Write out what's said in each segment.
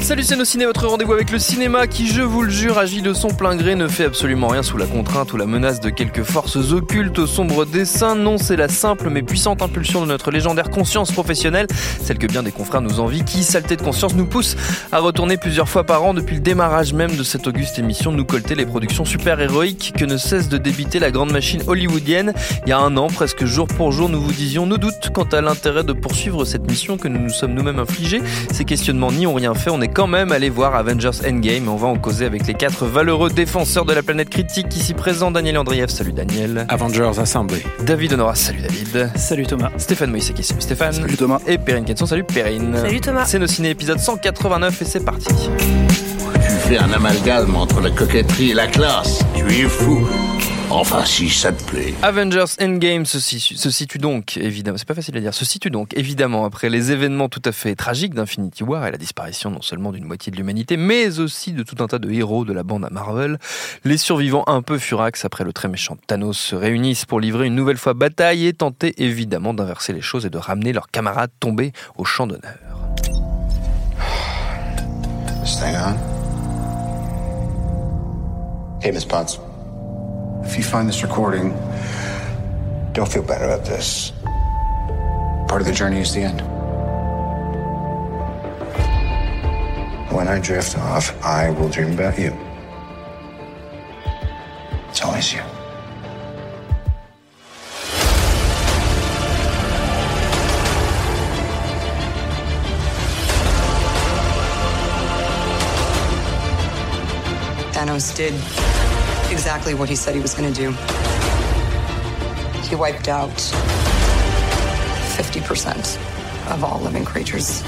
Salut c'est nos ciné, votre rendez-vous avec le cinéma qui, je vous le jure, agit de son plein gré, ne fait absolument rien sous la contrainte ou la menace de quelques forces occultes au sombre dessin. Non, c'est la simple mais puissante impulsion de notre légendaire conscience professionnelle, celle que bien des confrères nous envient, qui, saleté de conscience, nous pousse à retourner plusieurs fois par an depuis le démarrage même de cette auguste émission, nous colter les productions super-héroïques que ne cesse de débiter la grande machine hollywoodienne. Il y a un an, presque jour pour jour, nous vous disions nos doutes quant à l'intérêt de poursuivre cette mission que nous nous sommes nous-mêmes infligés. Ces questionnements n'y ont rien fait, on est quand même allé voir Avengers Endgame. On va en causer avec les quatre valeureux défenseurs de la planète critique ici présents. Daniel Andrieff, salut Daniel. Avengers Assemblée. David Honora, salut David. Salut Thomas. Stéphane Moïseki, salut Stéphane. Salut Thomas. Et Perrine Kenson, salut Perrine. Salut Thomas. C'est nos ciné épisode 189 et c'est parti. Tu fais un amalgame entre la coquetterie et la classe. Tu es fou. Enfin, si ça te plaît. Avengers Endgame se situe, se situe donc, évidemment, c'est pas facile à dire, se situe donc évidemment après les événements tout à fait tragiques d'Infinity War et la disparition non seulement d'une moitié de l'humanité, mais aussi de tout un tas de héros de la bande à Marvel. Les survivants un peu furax après le très méchant Thanos se réunissent pour livrer une nouvelle fois bataille et tenter évidemment d'inverser les choses et de ramener leurs camarades tombés au champ d'honneur. Stay on. Hey, Miss Potts. If you find this recording, don't feel bad about this. Part of the journey is the end. When I drift off, I will dream about you. It's always you. Thanos did exactly what he said he was going to do. He wiped out 50% of all living creatures.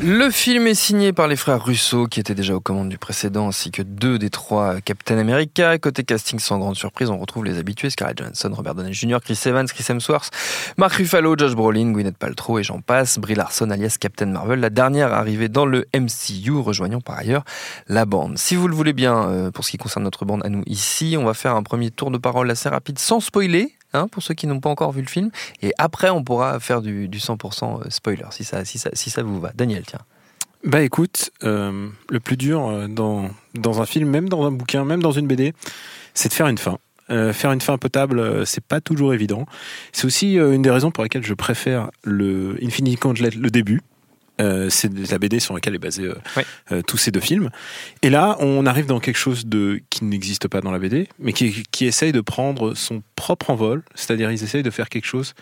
Le film est signé par les frères Russo, qui étaient déjà aux commandes du précédent, ainsi que deux des trois Captain America. Côté casting, sans grande surprise, on retrouve les habitués Scarlett Johansson, Robert Downey Jr., Chris Evans, Chris Hemsworth, Mark Ruffalo, Josh Brolin, Gwyneth Paltrow et j'en passe. Brie Larson, alias Captain Marvel, la dernière arrivée dans le MCU, rejoignant par ailleurs la bande. Si vous le voulez bien, euh, pour ce qui concerne notre bande à nous ici, on va faire un premier tour de parole assez rapide, sans spoiler, Hein, pour ceux qui n'ont pas encore vu le film. Et après, on pourra faire du, du 100% spoiler, si ça, vous va. Daniel, tiens. Bah écoute, euh, le plus dur euh, dans, un film, même dans un bouquin, même dans une BD, c'est de faire une fin. Euh, faire une fin potable, euh, c'est pas toujours évident. C'est aussi euh, une des raisons pour lesquelles je préfère le Infinity Gauntlet, le début. Euh, c'est la BD sur laquelle est basé euh, euh, tous ces deux films. Et là, on arrive dans quelque chose de qui n'existe pas dans la BD, mais qui, qui essaye de prendre son propre envol. C'est-à-dire, ils essayent de faire quelque chose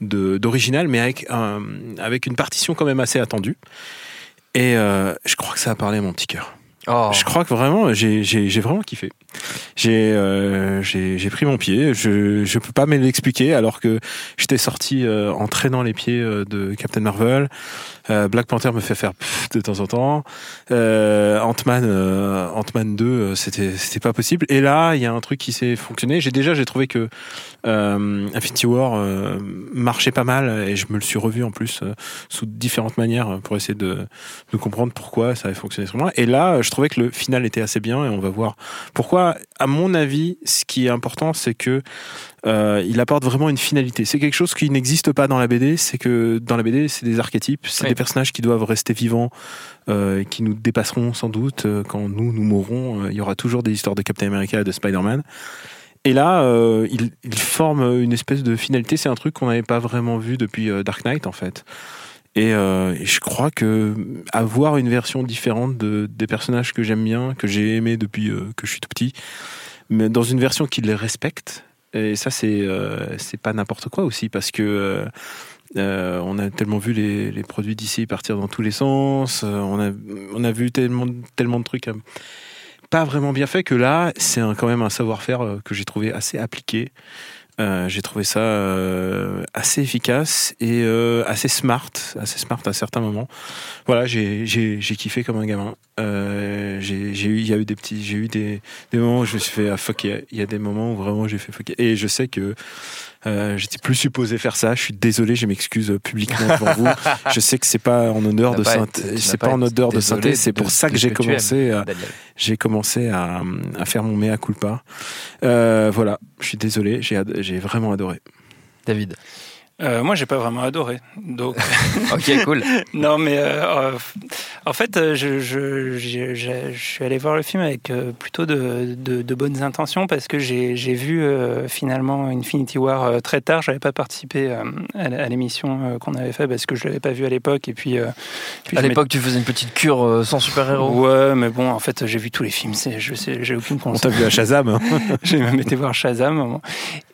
d'original, mais avec, un, avec une partition quand même assez attendue. Et je crois que ça a parlé à mon petit cœur. Oh. Je crois que vraiment, j'ai vraiment kiffé. J'ai euh, pris mon pied. Je je peux pas me l'expliquer alors que j'étais sorti euh, en traînant les pieds de Captain Marvel. Euh, Black Panther me fait faire de temps en temps. Euh, Ant-Man euh, Ant-Man 2, euh, c'était c'était pas possible. Et là, il y a un truc qui s'est fonctionné. J'ai déjà j'ai trouvé que euh, Infinity War euh, marchait pas mal et je me le suis revu en plus sous différentes manières pour essayer de de comprendre pourquoi ça avait fonctionné sur moi. Et là, je trouvais que le final était assez bien et on va voir pourquoi. À mon avis, ce qui est important, c'est que euh, il apporte vraiment une finalité. C'est quelque chose qui n'existe pas dans la BD. C'est que dans la BD, c'est des archétypes, c'est Oui. des personnages qui doivent rester vivants, euh, qui nous dépasseront sans doute euh, quand nous nous mourrons. Euh, Il y aura toujours des histoires de Captain America et de Spider-Man. Et là, euh, il, il forme une espèce de finalité. C'est un truc qu'on n'avait pas vraiment vu depuis Dark Knight, en fait. Et, euh, et je crois que avoir une version différente de, des personnages que j'aime bien, que j'ai aimé depuis euh, que je suis tout petit, mais dans une version qui les respecte. Et ça, c'est euh, c'est pas n'importe quoi aussi, parce que euh, euh, on a tellement vu les, les produits d'ici partir dans tous les sens. on a on a vu tellement tellement de trucs pas vraiment bien faits que là, c'est quand même un savoir-faire que j'ai trouvé assez appliqué. Euh, j'ai trouvé ça euh, assez efficace et euh, assez smart, assez smart à certains moments. Voilà, j'ai kiffé comme un gamin. J'ai j'ai eu, il y a eu des petits, j'ai eu des, moments où je me suis fait ah, fuck. Il y a- il y, a des moments où vraiment j'ai fait fuck. Et je sais que euh, j'étais plus supposé faire ça. Je suis désolé, je m'excuse euh, publiquement devant vous. Je sais que c'est pas en honneur de synthé, c'est pas en odeur de synthé. C'est pour ça que ce j'ai commencé, j'ai commencé à, à faire mon mea culpa. Euh, voilà, je suis désolé, j'ai vraiment adoré. David. Euh, moi, j'ai pas vraiment adoré. Donc, Ok, cool. non, mais euh, euh, en fait, euh, je, suis allé voir le film avec euh, plutôt de, de, de bonnes intentions parce que j'ai vu euh, finalement Infinity War euh, très tard. J'avais pas participé euh, à, l'émission euh, qu'on avait fait parce que je l'avais pas vu à l'époque. Et puis, euh, puis À l'époque, tu faisais une petite cure euh, sans super-héros. Ouais, mais bon, en fait, j'ai vu tous les films. Je sais, j'ai aucune On conscience. t'a vu à Shazam. hein. j'ai même été voir Shazam.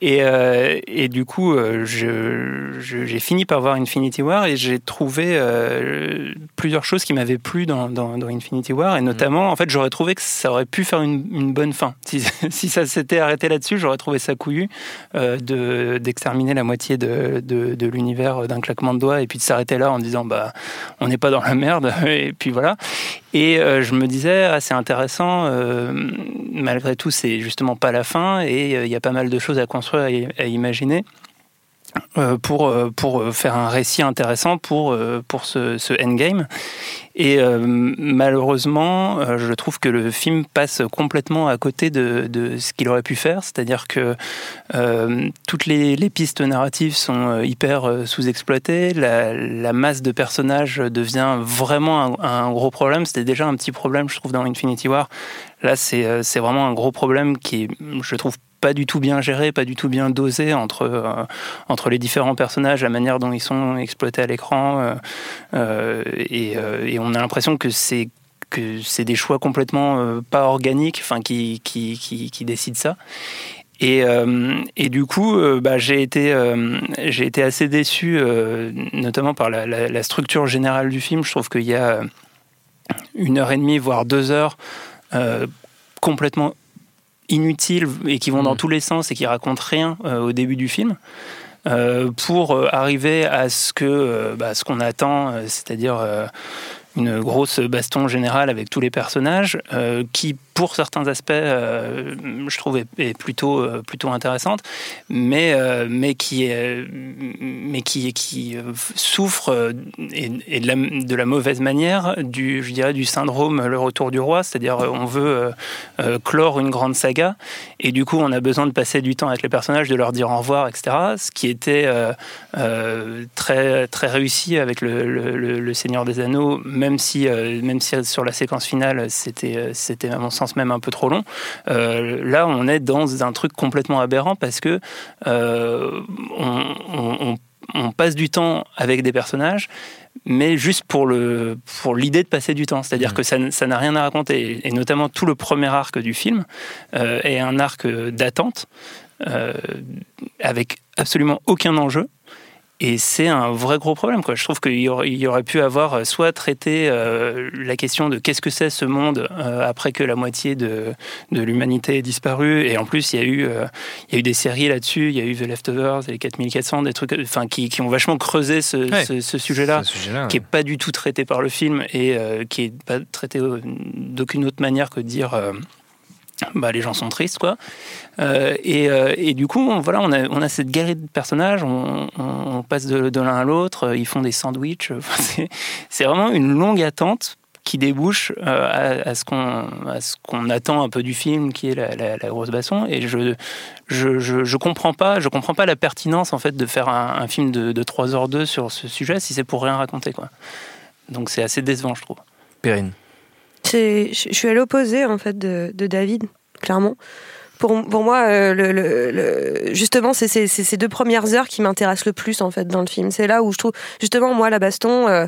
Et, euh, et du coup, euh, je- j'ai fini par voir Infinity War et j'ai trouvé euh, plusieurs choses qui m'avaient plu dans, dans, dans Infinity War. Et notamment, en fait, j'aurais trouvé que ça aurait pu faire une, une bonne fin. Si, si ça s'était arrêté là-dessus, j'aurais trouvé ça couillu euh, de, d'exterminer la moitié de, de, de l'univers d'un claquement de doigts et puis de s'arrêter là en disant bah on n'est pas dans la merde et puis voilà. Et euh, je me disais, ah, c'est intéressant, euh, malgré tout, c'est justement pas la fin, et euh, il y a pas mal de choses à construire et à imaginer. Euh, pour, euh, pour faire un récit intéressant pour, euh, pour ce, ce endgame. Et euh, malheureusement, euh, je trouve que le film passe complètement à côté de, de ce qu'il aurait pu faire. C'est-à-dire que euh, toutes les, les pistes narratives sont euh, hyper euh, sous-exploitées. La, masse de personnages devient vraiment un, gros problème. C'était déjà un petit problème, je trouve, dans Infinity War. Là, c'est euh, vraiment un gros problème qui je trouve, pas du tout bien géré, pas du tout bien dosé entre, euh, entre les différents personnages, la manière dont ils sont exploités à l'écran. euh, euh, et, on a l'impression que c'est que c'est des choix complètement pas organiques, enfin qui, qui, qui, décident ça. Et, et du coup, bah, j'ai été, j'ai été assez déçu, notamment par la, la- structure générale du film. Je trouve qu'il y a une heure et demie, voire deux heures, complètement inutiles et qui vont dans Mm. tous les sens et qui racontent rien euh, au début du film. euh, pour euh, arriver à ce que bah, ce qu'on attend, c'est-à-dire une grosse baston générale avec tous les personnages, qui pour certains aspects, euh, je trouve est, est plutôt euh, plutôt intéressante, mais euh, mais qui est mais qui qui euh, souffre et, de, la, mauvaise manière du je dirais du syndrome le retour du roi, c'est-à-dire on veut clore une grande saga et du coup on a besoin de passer du temps avec les personnages, de leur dire au revoir, etc. Ce qui était très très réussi avec le, le- le- Seigneur des Anneaux, même si même si sur la séquence finale c'était c'était à mon sens même un peu trop long. Euh, là on est dans un truc complètement aberrant parce que euh, on, on- on- on passe du temps avec des personnages mais juste pour le pour l'idée de passer du temps, c'est-à-dire que ça, n'a rien à raconter, et notamment tout le premier arc du film euh, est un arc d'attente euh, avec absolument aucun enjeu. Et c'est un vrai gros problème. Quoi. Je trouve qu'il y aurait, il y aurait pu avoir euh, soit traité euh, la question de qu'est-ce que c'est ce monde euh, après que la moitié de, de l'humanité ait disparu. Et en plus, il y a eu, euh, il y a eu des séries là-dessus. Il y a eu The Leftovers, les 4400, des trucs enfin, qui, qui ont vachement creusé ce, Ouais. ce- ce sujet-là qui est pas du tout traité par le film et euh, qui est pas traité d'aucune autre manière que de dire euh, bah, les gens sont tristes quoi. Euh, et, euh, et du coup on, voilà on a, on a cette galerie de personnages on, passe de, l'un à l'autre euh, ils font des sandwichs Enfin, c'est- vraiment une longue attente qui débouche euh, à, à ce qu'on ce attend un peu du film qui est la, la- grosse basson. Et je je, je je comprends pas comprends pas la pertinence en fait de faire un, film de, de 3h2 sur ce sujet si c'est pour rien raconter quoi. Donc c'est assez décevant je trouve. Perrine. C'est- Je suis à l'opposé en fait de, de David, clairement. Pour, pour moi, euh, le, le- le- justement, c'est ces deux premières heures qui m'intéressent le plus en fait dans le film. C'est là où je trouve, justement, moi, la baston, euh,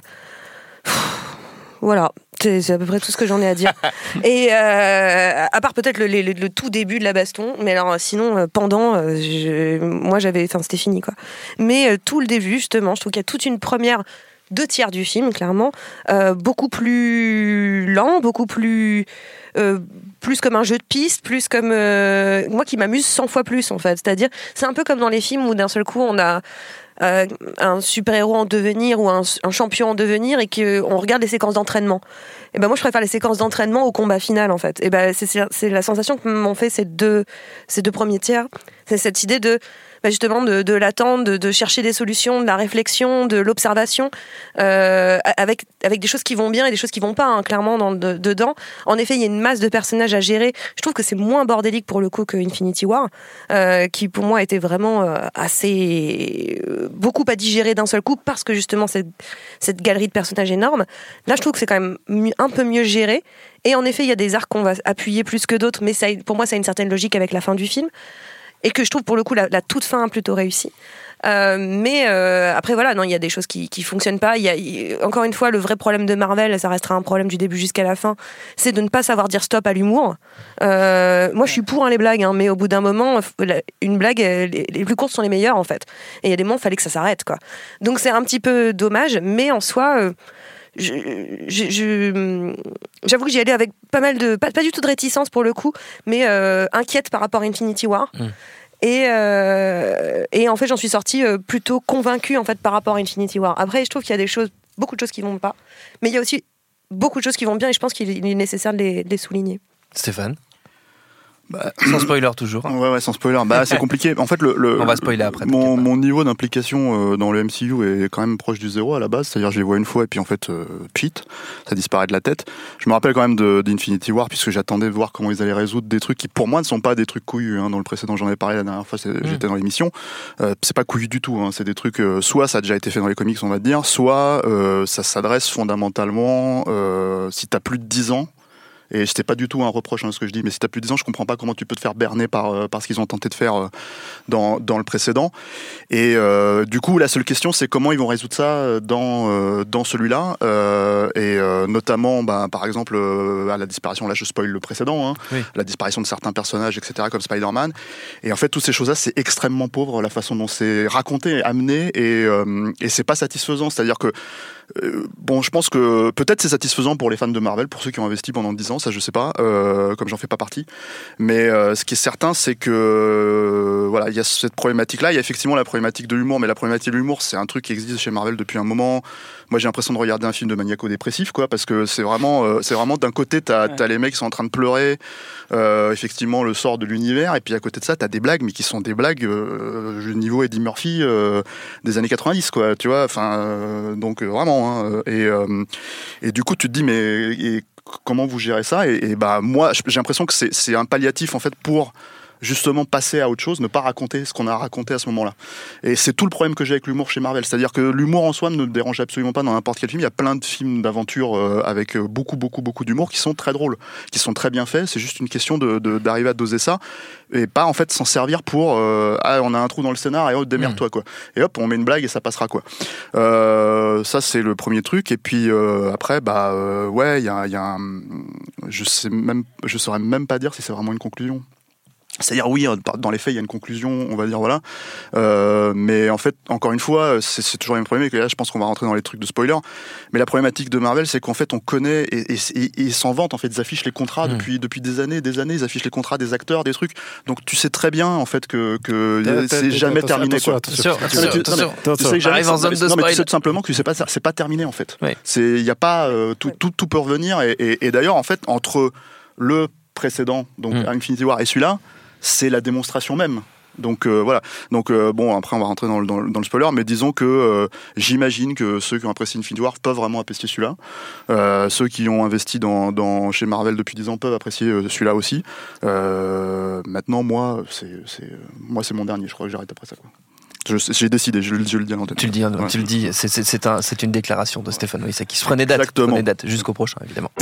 pff, voilà, c'est à peu près tout ce que j'en ai à dire. Et euh, à part peut-être le, tout début de la baston, mais alors sinon, pendant, je- moi, j'avais, enfin, c'était fini quoi. Mais tout le début, justement, je trouve qu'il y a toute une première deux tiers du film, clairement, euh, beaucoup plus lent, beaucoup plus euh, plus comme un jeu de piste, plus comme euh, moi qui m'amuse 100 fois plus en fait. C'est-à-dire, c'est un peu comme dans les films où d'un seul coup on a un super héros en devenir ou un, champion en devenir et qu'on regarde les séquences d'entraînement. Et ben moi, je préfère les séquences d'entraînement au combat final, en fait. Et ben c'est la sensation que m'ont fait ces deux, ces deux premiers tiers. C'est cette idée de bah, justement de, de l'attente, de, chercher des solutions, de la réflexion, de l'observation, euh, avec avec des choses qui vont bien et des choses qui vont pas, hein, clairement dans, de- dedans. En effet, il y a une masse de personnages à gérer. Je trouve que c'est moins bordélique pour le coup que Infinity War, euh, qui pour moi était vraiment euh, assez beaucoup à digérer d'un seul coup parce que justement cette cette galerie de personnages énorme. Là, je trouve que c'est quand même un peu mieux géré. Et en effet, il y a des arcs qu'on va appuyer plus que d'autres, mais ça, pour moi, ça a une certaine logique avec la fin du film. Et que je trouve pour le coup la, toute fin plutôt réussie. Euh, mais euh, après voilà, non, il y a des choses qui qui fonctionnent pas. Il y a encore une fois le vrai problème de Marvel, ça restera un problème du début jusqu'à la fin, c'est de ne pas savoir dire stop à l'humour. Euh, moi, je suis pour hein, les blagues, hein, mais au bout d'un moment, une blague, les, les plus courtes sont les meilleures en fait. Et il y a des moments, il fallait que ça s'arrête quoi. Donc c'est un petit peu dommage, mais en soi. Je- je- je- j'avoue que j'y allais avec pas mal de pas, pas du tout de réticence pour le coup mais euh, inquiète par rapport à Infinity War. Mm. et, euh, et en fait j'en suis sortie euh, plutôt convaincue en fait par rapport à Infinity War. Après je trouve qu'il y a des choses beaucoup de choses qui vont pas mais il y a aussi beaucoup de choses qui vont bien et je pense qu'il est nécessaire de les, de les souligner. Stéphane? Bah, Sans spoiler toujours. hein. Ouais, ouais, sans spoiler. Bah, c'est compliqué. En fait, le, le- On va spoiler après, Mon, mon niveau d'implication euh, dans le MCU est quand même proche du zéro à la base. C'est-à-dire, je les vois une fois et puis en fait, euh, pchit, ça disparaît de la tête. Je me rappelle quand même de- d'Infinity War puisque j'attendais de voir comment ils allaient résoudre des trucs qui, pour moi, ne sont pas des trucs couillus. hein. Dans le précédent, j'en ai parlé la dernière fois, c'est- j'étais dans l'émission. Euh, c'est pas couillu du tout. hein. C'est des trucs, euh, soit ça a déjà été fait dans les comics, on va dire, soit euh, ça s'adresse fondamentalement, euh, si t'as plus de 10 ans, et c'était pas du tout un reproche hein, ce que je dis, mais si t'as plus de 10 ans, je comprends pas comment tu peux te faire berner par, euh, par ce qu'ils ont tenté de faire euh, dans, dans le précédent. Et euh, du coup, la seule question, c'est comment ils vont résoudre ça euh, dans, euh, dans celui-là. Euh, et euh, notamment, bah, par exemple, euh, à la disparition, là je spoil le précédent, hein, Oui. la disparition de certains personnages, etc., comme Spider-Man. Et en fait, toutes ces choses-là, c'est extrêmement pauvre la façon dont c'est raconté, amené, et, euh, et c'est pas satisfaisant. C'est-à-dire que euh, bon, je pense que peut-être c'est satisfaisant pour les fans de Marvel, pour ceux qui ont investi pendant 10 ans, ça je sais pas, euh, comme j'en fais pas partie. Mais euh, ce qui est certain, c'est que euh, voilà, il y a cette problématique-là. Il y a effectivement la problématique de l'humour, mais la problématique de l'humour, c'est un truc qui existe chez Marvel depuis un moment. Moi, j'ai l'impression de regarder un film de maniaco-dépressif, quoi, parce que c'est vraiment, euh, c'est vraiment d'un côté, t'as as les mecs qui sont en train de pleurer, euh, effectivement, le sort de l'univers, et puis à côté de ça, t'as des blagues, mais qui sont des blagues euh, du niveau Eddie Murphy des années 90, quoi, tu vois. Enfin, donc vraiment. hein, et, et du coup, tu te dis, mais et comment vous gérez ça? Et, et bah moi, j'ai l'impression que c'est c'est un palliatif en fait pour justement passer à autre chose, ne pas raconter ce qu'on a raconté à ce moment-là. Et c'est tout le problème que j'ai avec l'humour chez Marvel. C'est-à-dire que l'humour en soi ne me dérange absolument pas dans n'importe quel film. Il y a plein de films d'aventure euh, avec euh, beaucoup, beaucoup, beaucoup d'humour qui sont très drôles, qui sont très bien faits. C'est juste une question de- de- d'arriver à doser ça et pas en fait s'en servir pour euh, ah on a un trou dans le scénar et hop démerde-toi quoi. Et hop on met une blague et ça passera quoi. Euh, ça c'est le premier truc et puis euh, après bah ouais il y a, y a un, je sais même je saurais même pas dire si c'est vraiment une conclusion. C'est-à-dire oui, euh, dans les faits, il y a une conclusion, on va dire voilà. Euh, mais en fait, encore une fois, c'est c'est toujours le même problème. Et là, je pense qu'on va rentrer dans les trucs de spoiler. Mais la problématique de Marvel, c'est qu'en fait, on connaît et, et, et- et ils s'en vantent. En fait, ils affichent les contrats Mm. depuis depuis des années, des années. Ils affichent les contrats des acteurs, des trucs. Donc tu sais très bien en fait que c'est jamais terminé attention, quoi. attention. Attention, Non, mais tu- attention, non, mais tu sais que jamais Arrive en ça- zone de non, mais tu sais tout simplement que c'est pas c'est pas terminé en fait. Oui. C'est il y a pas euh, tout, tout tout peut revenir et, et- et d'ailleurs en fait entre le précédent donc Mm. Infinity War et celui-là, c'est la démonstration même. Donc euh, voilà. Donc euh, bon après on va rentrer dans le, dans le, dans le spoiler, mais disons que euh, j'imagine que ceux qui ont apprécié Infinity War peuvent vraiment apprécier celui-là. Ceux qui ont investi dans, dans chez Marvel depuis 10 ans peuvent apprécier celui-là aussi. Maintenant moi c'est moi c'est mon dernier. Je crois que j'arrête après ça. quoi. Je- J'ai décidé, je, le- je le dis à l'antenne. Tu le dis, hein, Ouais. tu le dis, c'est- c'est c'est un- c'est une déclaration de Stéphane Moïse qui se prenait date, Exactement. prenait date jusqu'au prochain évidemment.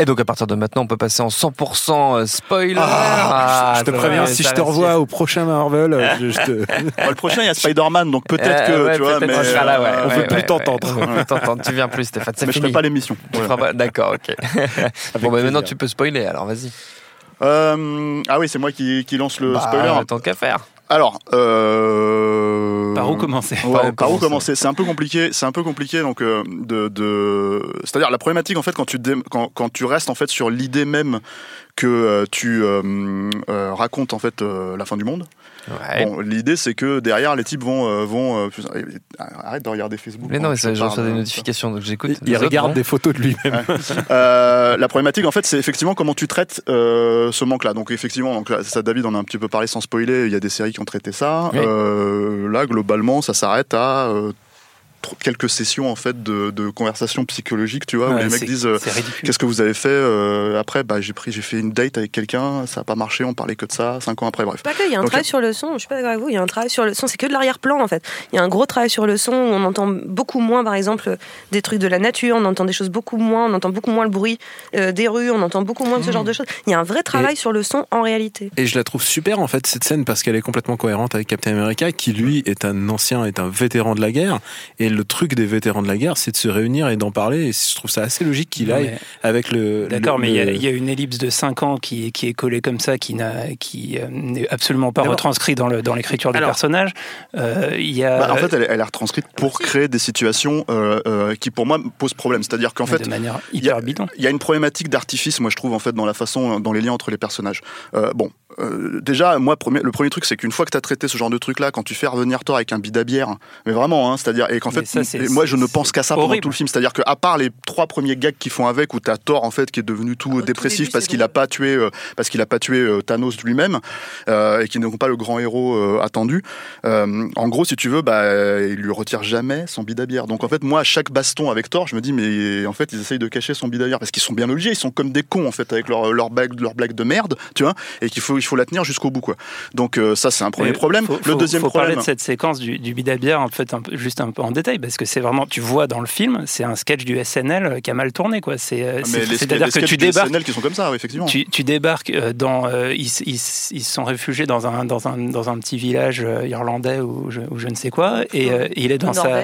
Et donc à partir de maintenant, on peut passer en 100% spoiler. Ah, je te préviens, si je te revois au prochain Marvel, euh, je, je te... Le prochain, il y a Spider-Man, donc peut-être Euh, que, ouais, tu vois, mais, on là, ouais, euh, on ouais, veut ouais, plus ouais, t'entendre. plus. Tu viens plus, Stéphane. Mais je fini. ferai pas l'émission. Pas- D'accord, ok. bon, bah, maintenant tu peux spoiler. Alors vas-y. Euh, ah oui, c'est moi qui, qui lance le Bah, spoiler. Tant qu'à faire. Alors, euh... Par où commencer? Ouais, Par où par où commencer? C'est un peu compliqué. C'est un peu compliqué. Donc, euh, de, de... c'est-à-dire la problématique en fait quand tu dé- quand, quand tu restes en fait sur l'idée même que euh, tu euh, euh, racontes en fait la fin du monde. Ouais. Bon, l'idée c'est que derrière les types vont euh, vont euh, putain, arrête de regarder Facebook. Mais non, ça, je reçois des euh, notifications, donc j'écoute. Il regarde des photos de lui-même. Euh, la problématique, en fait, c'est effectivement comment tu traites euh, ce manque-là. Donc, effectivement, donc là, ça, David, on a un petit peu parlé sans spoiler. Il y a des séries qui ont traité ça. Oui. Euh, là, globalement, ça s'arrête à euh, quelques sessions en fait de, de conversation psychologique, tu vois, où les mecs disent euh, qu'est-ce que vous avez fait euh, après? Bah, j'ai pris, j'ai fait une date avec quelqu'un, ça a pas marché, on parlait que de ça. Cinq ans après, bref. Pas que, il y a un Donc, travail sur le son, je suis pas d'accord avec vous, il y a un travail sur le son, c'est que de l'arrière-plan en fait. Il y a un gros travail sur le son, où on entend beaucoup moins par exemple des trucs de la nature, on entend des choses beaucoup moins, on entend beaucoup moins le bruit euh, des rues, on entend beaucoup moins de ce genre de choses. Il y a un vrai travail sur le son en réalité. Et je la trouve super en fait cette scène parce qu'elle est complètement cohérente avec Captain America qui lui est un ancien, est un vétéran de la guerre. Et le truc des vétérans de la guerre, c'est de se réunir et d'en parler. Et je trouve ça assez logique qu'il aille mais- avec le. D'accord, mais il y, a- le- il y a une ellipse de 5 ans qui, qui est collée comme ça, qui euh, n'est absolument pas D'abord- retranscrit dans le- dans l'écriture des Alors- personnages. Euh, Il y a Bah, en fait, elle, est- elle est retranscrite pour créer des situations euh, euh, qui, pour moi, posent problème. C'est-à-dire qu'en fait, de manière il y a- hyper bidon. Il y a une problématique d'artifice, moi je trouve en fait dans la façon, dans les liens entre les personnages. Euh, bon, euh, déjà moi premier- le premier truc c'est qu'une fois que tu as traité ce genre de truc là, quand tu fais revenir Thor avec un bid à bière, mais vraiment, hein, c'est-à-dire et qu'en fait, ça, moi je ne pense qu'à ça pendant tout le film, c'est-à-dire qu'à part les trois premiers gags qu'ils font avec, où t'as Thor en fait qui est devenu tout tout dépressif début, parce qu'il drôle. a pas tué, euh, parce qu'il a pas tué euh, Thanos lui-même euh, et qui n'est pas le grand héros euh, attendu. Euh, en gros, si tu veux, bah, il lui retire jamais son bid à bière. Donc en fait, moi, à chaque baston avec Thor, je me dis, mais en fait, ils essayent de cacher son bid à bière parce qu'ils sont bien obligés, ils sont comme des cons en fait avec leur leur blague, leur blague de merde, tu vois, et qu'il faut il faut la tenir jusqu'au bout quoi. Donc euh, ça, c'est un premier Mais problème. faut- le faut- deuxième faut problème. parler de cette séquence du, du bidabière en fait un peu, juste un peu en détail parce que c'est vraiment tu vois dans le film c'est un sketch du SNL qui a mal tourné quoi c'est euh, Ah, c'est- mais les, c'est-à-dire que tu du débarques SNL qui sont comme ça, effectivement. tu, tu débarques euh, dans euh, ils, ils- ils se sont réfugiés dans un dans un dans un petit village euh, irlandais ou je, ou je ne sais quoi et euh, il est dans sa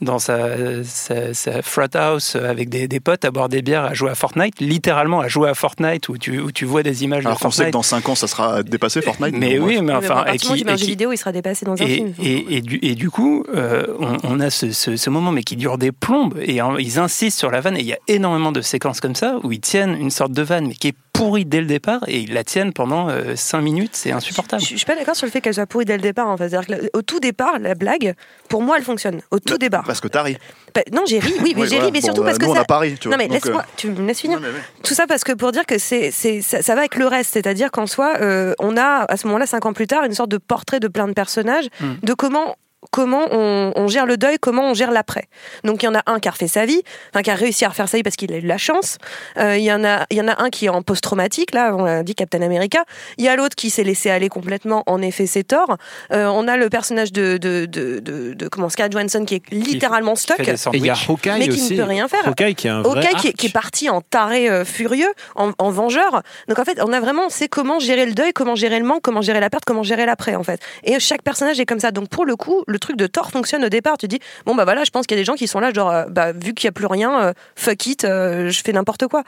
dans sa, sa, sa frat house avec des, des potes à boire des bières à jouer à Fortnite littéralement à jouer à Fortnite où tu où tu vois des images Alors de qu'on sait que dans 5 ans, ça sera dépassé Fortnite. mais oui mais Mais bon, à enfin et qui, un et jeu vidéo, il sera dépassé dans un et, film. et, et du, et du coup, euh, on, on a ce, ce- ce moment, mais qui dure des plombes, et en- ils insistent sur la vanne, et il y a énormément de séquences comme ça, où ils tiennent une sorte de vanne, mais qui est pourrie dès le départ, et ils la tiennent pendant 5 minutes, c'est insupportable. Je, je suis pas d'accord sur le fait qu'elle soit pourrie dès le départ. En fait. Que, au tout départ, la blague, pour moi, elle fonctionne. Au tout départ. Parce que t'as ri. Bah, non, j'ai ri, oui, mais Oui, j'ai voilà. ri, mais Bon, surtout bah, parce que nous, on ça. n'a pas ri, tu vois. non, mais laisse-moi, euh, tu me laisses finir. non, mais. Tout ça parce que pour dire que c'est, c'est, ça, ça va avec le reste, c'est-à-dire qu'en soi, euh, on a à ce moment-là, cinq ans plus tard, une sorte de portrait de plein de personnages, Mm. de comment comment on, on gère le deuil, comment on gère l'après. Donc il y en a un qui a refait sa vie, enfin qui a réussi à refaire sa vie parce qu'il a eu de la chance. Euh, Il y en a, il y en a un qui est en post-traumatique, là, on l'a dit Captain America. Il y a l'autre qui s'est laissé aller complètement. En effet, c'est tort. Euh, on a le personnage de de, de, de, de- comment Scarlett Johansson qui est littéralement stuck. Et il y a. Hawkeye Mais qui ne aussi. peut rien faire. Hawkeye qui est un vrai Hawkeye qui, est- arc. qui est parti en taré euh, furieux, en, en vengeur. Donc en fait, on a vraiment, c'est comment gérer le deuil, comment gérer le manque, comment gérer la perte, comment gérer l'après en fait. Et chaque personnage est comme ça. Donc pour le coup, le truc de Thor fonctionne au départ. Tu dis, bon bah voilà, je pense qu'il y a des gens qui sont là, genre, euh, bah vu qu'il n'y a plus rien, euh, fuck it, euh, je fais n'importe quoi.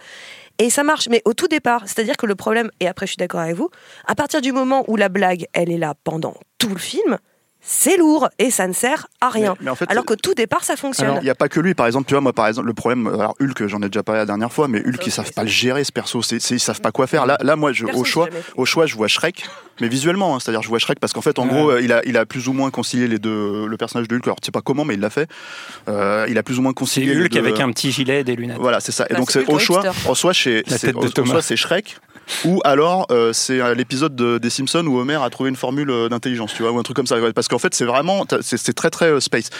Et ça marche, mais au tout départ, c'est-à-dire que le problème, et après je suis d'accord avec vous, à partir du moment où la blague, elle est là pendant tout le film, c'est lourd et ça ne sert à rien. Mais- mais en fait, alors qu'au tout départ, ça fonctionne. Il n'y a pas que lui, par exemple, tu vois, moi, par exemple, le problème, alors Hulk, j'en ai déjà parlé la dernière fois, mais Hulk, ils savent pas le gérer, ce perso, c'est, c'est- ils savent pas quoi faire. Là, là moi, je, au choix, au choix, je vois Shrek, mais visuellement, hein, c'est-à-dire, je vois Shrek parce qu'en fait, en Ouais. gros, euh, il a, il a plus ou moins concilié les deux, le personnage de Hulk, alors, tu sais pas comment, mais il l'a fait. Euh, il a plus ou moins concilié Hulk deux- avec un petit gilet et des lunettes. Voilà, c'est ça. Et Bah, donc, c'est au choix, chez, c'est- tête de au- choix, c'est Shrek. Ou alors euh, c'est l'épisode de- des Simpsons où Homer a trouvé une formule euh, d'intelligence, tu vois, ou un truc comme ça. Parce qu'en fait, c'est vraiment, c'est très très euh, space.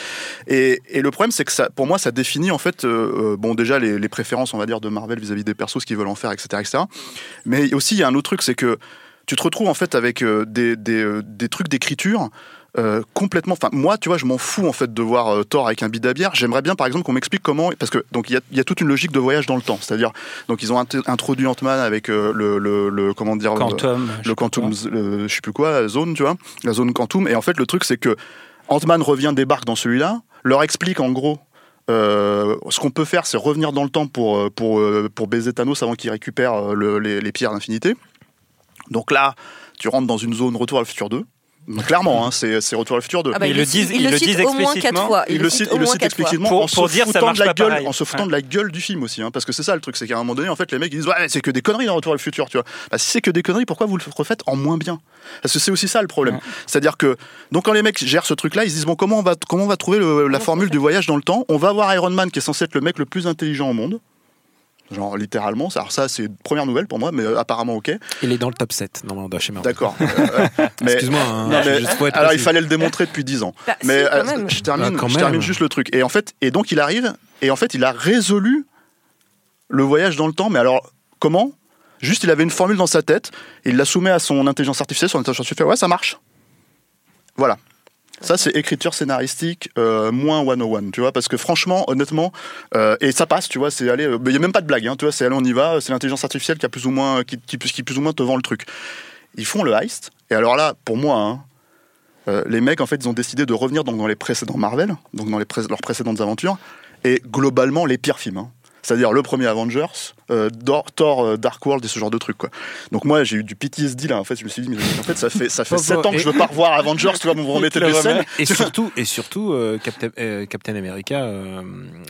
Et, et le problème, c'est que pour moi, ça définit en fait, bon, déjà les, préférences, on va dire, de Marvel vis-à-vis des persos, ce qu'ils veulent en faire, etc., etc. Mais aussi, il y a un autre truc, c'est que tu te retrouves en fait avec des, des, des trucs d'écriture. Euh, complètement. Enfin, moi, tu vois, je m'en fous en fait de voir euh, Thor avec un bid à bière. J'aimerais bien, par exemple, qu'on m'explique comment, parce que donc il y a, il y a toute une logique de voyage dans le temps. C'est-à-dire, donc ils ont int- introduit Ant-Man avec euh, le, le, le- comment dire, le- Quantum. je le pas quantum, je sais plus quoi, la zone, tu vois, la zone quantum. Et en fait, le truc, c'est que Ant-Man revient, débarque dans celui-là, leur explique en gros. euh, ce qu'on peut faire, c'est revenir dans le temps pour, pour, pour baiser Thanos avant qu'il récupère le- les, les pierres d'infinité. Donc là, tu rentres dans une zone retour à le futur 2. Clairement, hein, c'est c'est Retour à le futur 2. Ah bah, Ils il le disent- il ils le disent au moins quatre fois. il le cite, au il le moins cite explicitement Pour- en pour se dire ça de la pas gueule, pareil. en se foutant Ouais. de la gueule du film aussi, hein, parce que c'est ça le truc, c'est qu'à un moment donné, en fait, les mecs ils disent ouais, c'est que des conneries dans Retour à le futur, tu vois. Bah, si c'est que des conneries, pourquoi vous le refaites en moins bien? Parce que c'est aussi ça le problème. Ouais. C'est-à-dire que donc quand les mecs gèrent ce truc-là, ils se disent bon comment on va comment on va trouver le- la formule du voyage dans le temps? On va avoir Iron Man qui est censé être le mec le plus intelligent au monde. Genre littéralement, alors ça c'est une première nouvelle pour moi, mais euh, apparemment ok. Il est dans le top 7 normalement de chez Marvel. D'accord. Euh, mais- Excuse-moi. hein, non, mais- juste faut être alors il fallait le démontrer depuis 10 ans. Bah, Mais si, euh, je termine, Ah, quand je termine juste le truc. Et en fait, et donc il arrive et en fait il a résolu le voyage dans le temps. Mais alors comment? Juste il avait une formule dans sa tête, il la soumet à son intelligence artificielle, son intelligence artificielle fait ouais ça marche. Voilà. Ça, c'est écriture scénaristique euh, moins 101, tu vois, parce que franchement, honnêtement, euh, et ça passe, tu vois, c'est aller, il n'y a même pas de blague, hein, tu vois, c'est allez, on y va, c'est l'intelligence artificielle qui a plus ou moins, qui, qui, qui plus ou moins te vend le truc. Ils font le heist, et alors là, pour moi, hein, euh, les mecs, en fait, ils ont décidé de revenir donc, dans les précédents Marvel, donc dans les leurs précédentes aventures, et globalement, les pires films. hein. C'est-à-dire le premier Avengers, euh, Thor, euh, Dark World et ce genre de trucs. Quoi. Donc moi j'ai eu du PTSD là. En fait je me suis dit mais en fait ça fait ça fait Bon, 7 bon, ans que je veux pas revoir Avengers. Tu vois vous me remettez le des scènes. Et surtout, et surtout euh, Captain, euh, Captain America euh,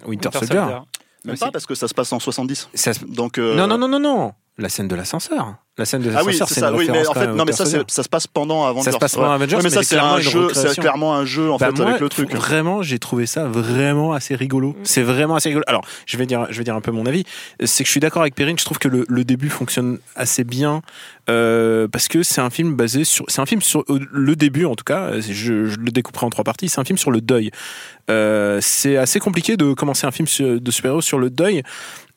Winter, Winter Soldier. Soldier. Même Aussi. pas parce que ça se passe en 70. Ça se- Donc euh, Non, non, non, non, non. La scène de l'ascenseur. La scène de Ah oui, l'ascenseur, c'est ça. une Oui, mais en fait, non, mais ça, ça se passe pendant Avengers. se passe pendant Ouais. Avengers, Ouais, mais mais ça, c'est un jeu. C'est clairement un jeu en Bah, fait moi, avec le truc. Vraiment, j'ai trouvé ça vraiment assez rigolo. C'est vraiment assez rigolo. Alors, je vais dire, je vais dire un peu mon avis. C'est que je suis d'accord avec Perrine. Je trouve que le, le début fonctionne assez bien euh, parce que c'est un film basé sur. C'est un film sur euh, le début en tout cas. Je, je le découperai en trois parties. C'est un film sur le deuil. Euh, c'est assez compliqué de commencer un film sur- de super-héros sur le deuil.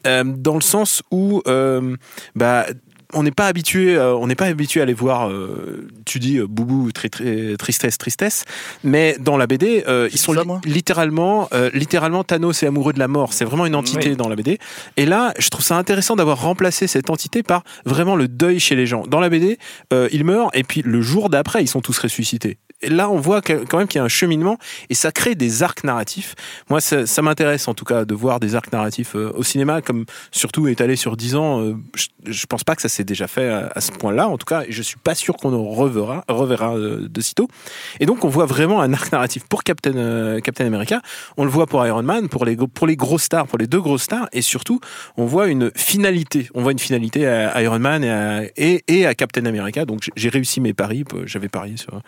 Euh, dans le sens où euh, bah on n'est pas habitué, euh, on n'est pas habitué à les voir. euh, tu dis euh, boubou, tri- tri- tristesse, tristesse, mais dans la BD, euh, ils sont ça, li- moi littéralement, euh, littéralement Thanos est amoureux de la mort. C'est vraiment une entité Oui. dans la BD. Et là, je trouve ça intéressant d'avoir remplacé cette entité par vraiment le deuil chez les gens. Dans la BD, euh, ils meurent et puis le jour d'après, ils sont tous ressuscités. Là, on voit quand même qu'il y a un cheminement et ça crée des arcs narratifs. Moi, ça, m'intéresse en tout cas de voir des arcs narratifs euh, au cinéma, comme surtout étalé sur 10 ans. euh, je, je pense pas que ça s'est déjà fait à, à ce point-là, en tout cas, et je suis pas sûr qu'on en reverra, reverra euh, de sitôt. Et donc, on voit vraiment un arc narratif pour Captain, euh, Captain America. On le voit pour Iron Man, pour les, gros- pour les grosses stars, pour les deux grosses stars, et surtout, on voit une finalité. On voit une finalité à Iron Man et à, et, à Captain America. Donc, j'ai- réussi mes paris. J'avais parié sur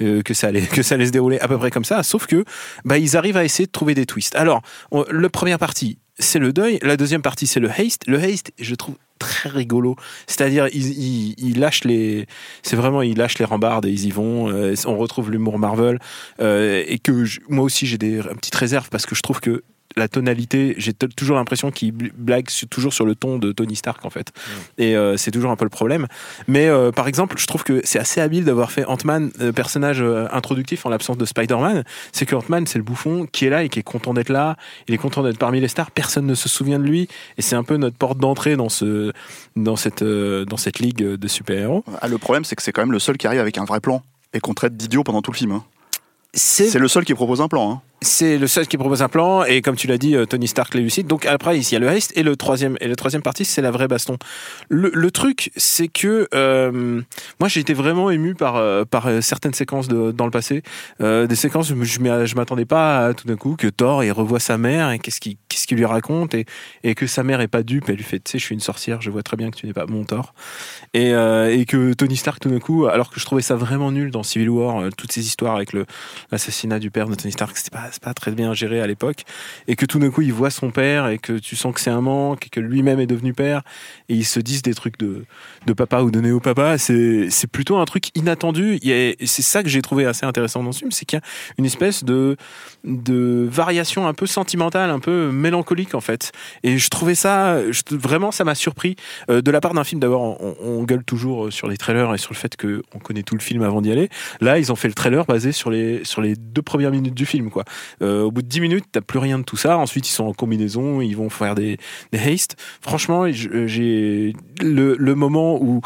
euh, que ça allait que ça allait se dérouler à peu près comme ça. Sauf que, bah, ils arrivent à essayer de trouver des twists. Alors, on- la première partie, c'est le deuil. La deuxième partie, c'est le haste. Le haste, je trouve très rigolo. C'est-à-dire, ils, lâchent les, c'est vraiment, ils lâchent les rambardes et ils y vont. Euh, on retrouve l'humour Marvel euh, et que moi aussi j'ai des une petite réserve parce que je trouve que la tonalité, j'ai toujours l'impression qu'ils bl- blaguent sur- toujours sur le ton de Tony Stark en fait. Et euh, c'est toujours un peu le problème. Mais euh, par exemple, je trouve que c'est assez habile d'avoir fait Ant-Man euh, personnage euh, introductif en l'absence de Spider-Man. C'est que Ant-Man, c'est le bouffon qui est là et qui est content d'être là. Il est content d'être parmi les stars. Personne ne se souvient de lui. Et c'est un peu notre porte d'entrée dans ce, dans cette, euh, dans cette ligue de super-héros. Ah, le problème, c'est que c'est quand même le seul qui arrive avec un vrai plan et qu'on traite d'idiot pendant tout le film. hein. C'est C'est le seul qui propose un plan. hein. C'est le seul qui propose un plan et comme tu l'as dit, euh, Tony Stark l'élucide. Donc après, il y a le heist et le troisième et la troisième partie, c'est la vraie baston. Le, le truc, c'est que euh, moi, j'ai été vraiment ému par euh, par certaines séquences dans le passé, des séquences où je m'attendais pas à, tout d'un coup que Thor il revoit sa mère et qu'est-ce qu'il qu'est-ce qu'il lui raconte et et que sa mère est pas dupe. Elle lui fait, tu sais, je suis une sorcière, je vois très bien que tu n'es pas mon Thor. Et et que Tony Stark tout d'un coup, alors que je trouvais ça vraiment nul dans Civil War, toutes ces histoires avec le l'assassinat du père de Tony Stark, c'était pas, c'est pas très bien géré à l'époque, et que tout d'un coup il voit son père et que tu sens que c'est un manque et que lui-même est devenu père, et ils se disent des trucs de, de papa ou de néo-papa, c'est, c'est plutôt un truc inattendu. C'est ça que j'ai trouvé assez intéressant dans ce film, c'est qu'il y a une espèce de, de variation un peu sentimentale, un peu mélancolique en fait. Et je trouvais ça, vraiment ça m'a surpris Euh, de la part d'un film. D'abord, on, on gueule toujours sur les trailers et sur le fait que on connaît tout le film avant d'y aller. Là, ils ont fait le trailer basé sur les sur les deux premières minutes du film, quoi. Euh, au bout de 10 minutes, t'as plus rien de tout ça. Ensuite, ils sont en combinaison, ils vont faire des, des. Franchement, j'ai le, le moment où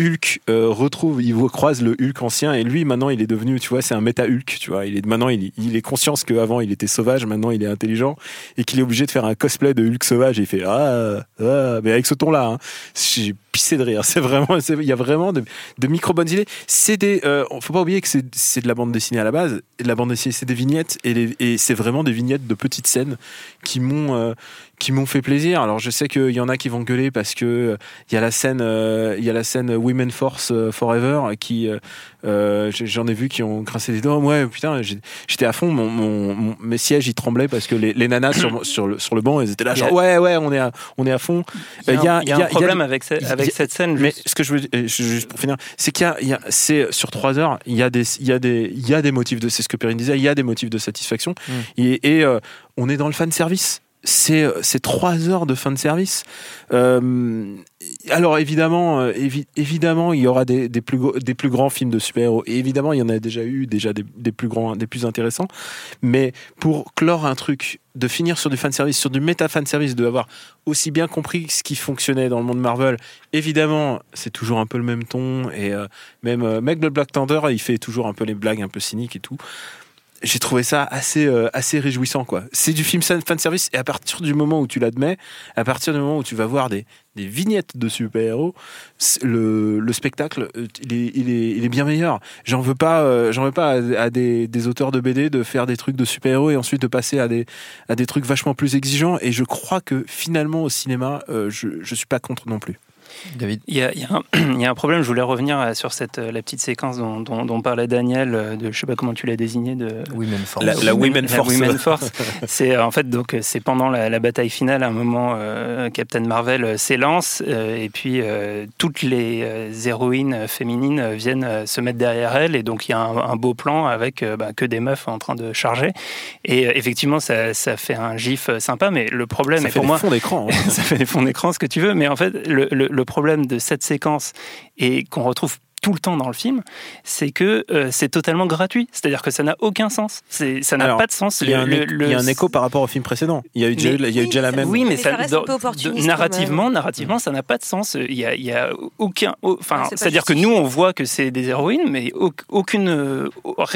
Hulk euh, retrouve, il croise le Hulk ancien et lui maintenant il est devenu, tu vois, c'est un méta Hulk, tu vois. Il est maintenant il, il est conscience qu'avant il était sauvage, maintenant il est intelligent et qu'il est obligé de faire un cosplay de Hulk sauvage. Et il fait ah, ah mais avec ce ton-là, hein. j'ai pissé de rire. C'est vraiment, il y a vraiment de, micro bonnes idées. C'est des, euh, faut pas oublier que c'est de la bande dessinée à la base. De la bande dessinée, c'est des vignettes et c'est vraiment des vignettes de petites scènes qui m'ont euh, qui m'ont fait plaisir. Alors je sais qu'il y en a qui vont gueuler parce que euh, il y a la scène, euh, il y a la scène Women Force euh, Forever qui, euh, euh, j'en ai vu qui ont grincé des dents. Ouais, putain, j'étais à fond, mon, mon- mon- mes sièges ils tremblaient parce que les, les nanas sur, sur, le, sur le banc, elles étaient là genre ouais ouais, on est à, on est à fond. Il y a, Euh, un- il y a un problème avec, ce- a- avec cette scène. mais juste- ce que je veux, euh, juste pour finir, c'est qu'il y a, c'est sur trois heures, il y a des, il y a des, il y a des motifs de, c'est ce que Perrine disait, il y a des motifs de satisfaction, Mm. et, et, euh, on est dans le fan service. C'est, euh, c'est trois heures de fan service. Euh, alors évidemment, euh, évi- évidemment, il y aura des, plus, grands films de super-héros. Évidemment, il y en a déjà eu, déjà des, plus grands, des plus intéressants. Mais pour clore un truc, de finir sur du fan service, sur du méta fan service, de avoir aussi bien compris ce qui fonctionnait dans le monde Marvel. Évidemment, c'est toujours un peu le même ton et même euh, mec de Black Thunder, il fait toujours un peu les blagues un peu cyniques et tout. J'ai trouvé ça assez euh, assez réjouissant quoi. C'est du film fan service et à partir du moment où tu l'admets, à partir du moment où tu vas voir des, des vignettes de super-héros, le, le spectacle euh, il est, il est, il est bien meilleur. J'en veux pas euh, j'en veux pas à, à des, des auteurs de BD de faire des trucs de super-héros et ensuite de passer à des à des trucs vachement plus exigeants et je crois que finalement au cinéma euh, je je suis pas contre non plus. David. Il y, a, il y a un, il y a un problème, je voulais revenir sur cette, euh, la petite séquence dont, dont, dont parlait Daniel, euh, de, je sais pas comment tu l'as désigné, de, Women Force. La- la Women Force. Women Force. c'est euh, en fait donc c'est pendant la, la bataille finale, à un moment, euh, Captain Marvel s'élance euh, et puis euh, toutes les euh, héroïnes féminines viennent euh, se mettre derrière elle et donc il y a un, un beau plan avec euh, bah, que des meufs en train de charger et euh, effectivement ça, ça fait un gif sympa, mais le problème Ça est fait pour des moi fonds d'écran. hein. ça fait des fonds d'écran, ce que tu veux, mais en fait, le, le- le problème de cette séquence et qu'on retrouve tout le temps dans le film, c'est que euh, c'est totalement gratuit. C'est-à-dire que ça n'a aucun sens. C'est- Ça n'a pas de sens. Il y, a un, Le- é- le- il y a un écho par rapport au film précédent. Il y a eu déjà, Mais- il y a eu déjà la même. Oui, mais, Mais ça, ça reste dans- de- narrativement, narrativement, ça n'a pas de sens. Il y a, il y a aucun, au- enfin, c'est-à-dire que nous, on voit que c'est des héroïnes, mais au- aucune,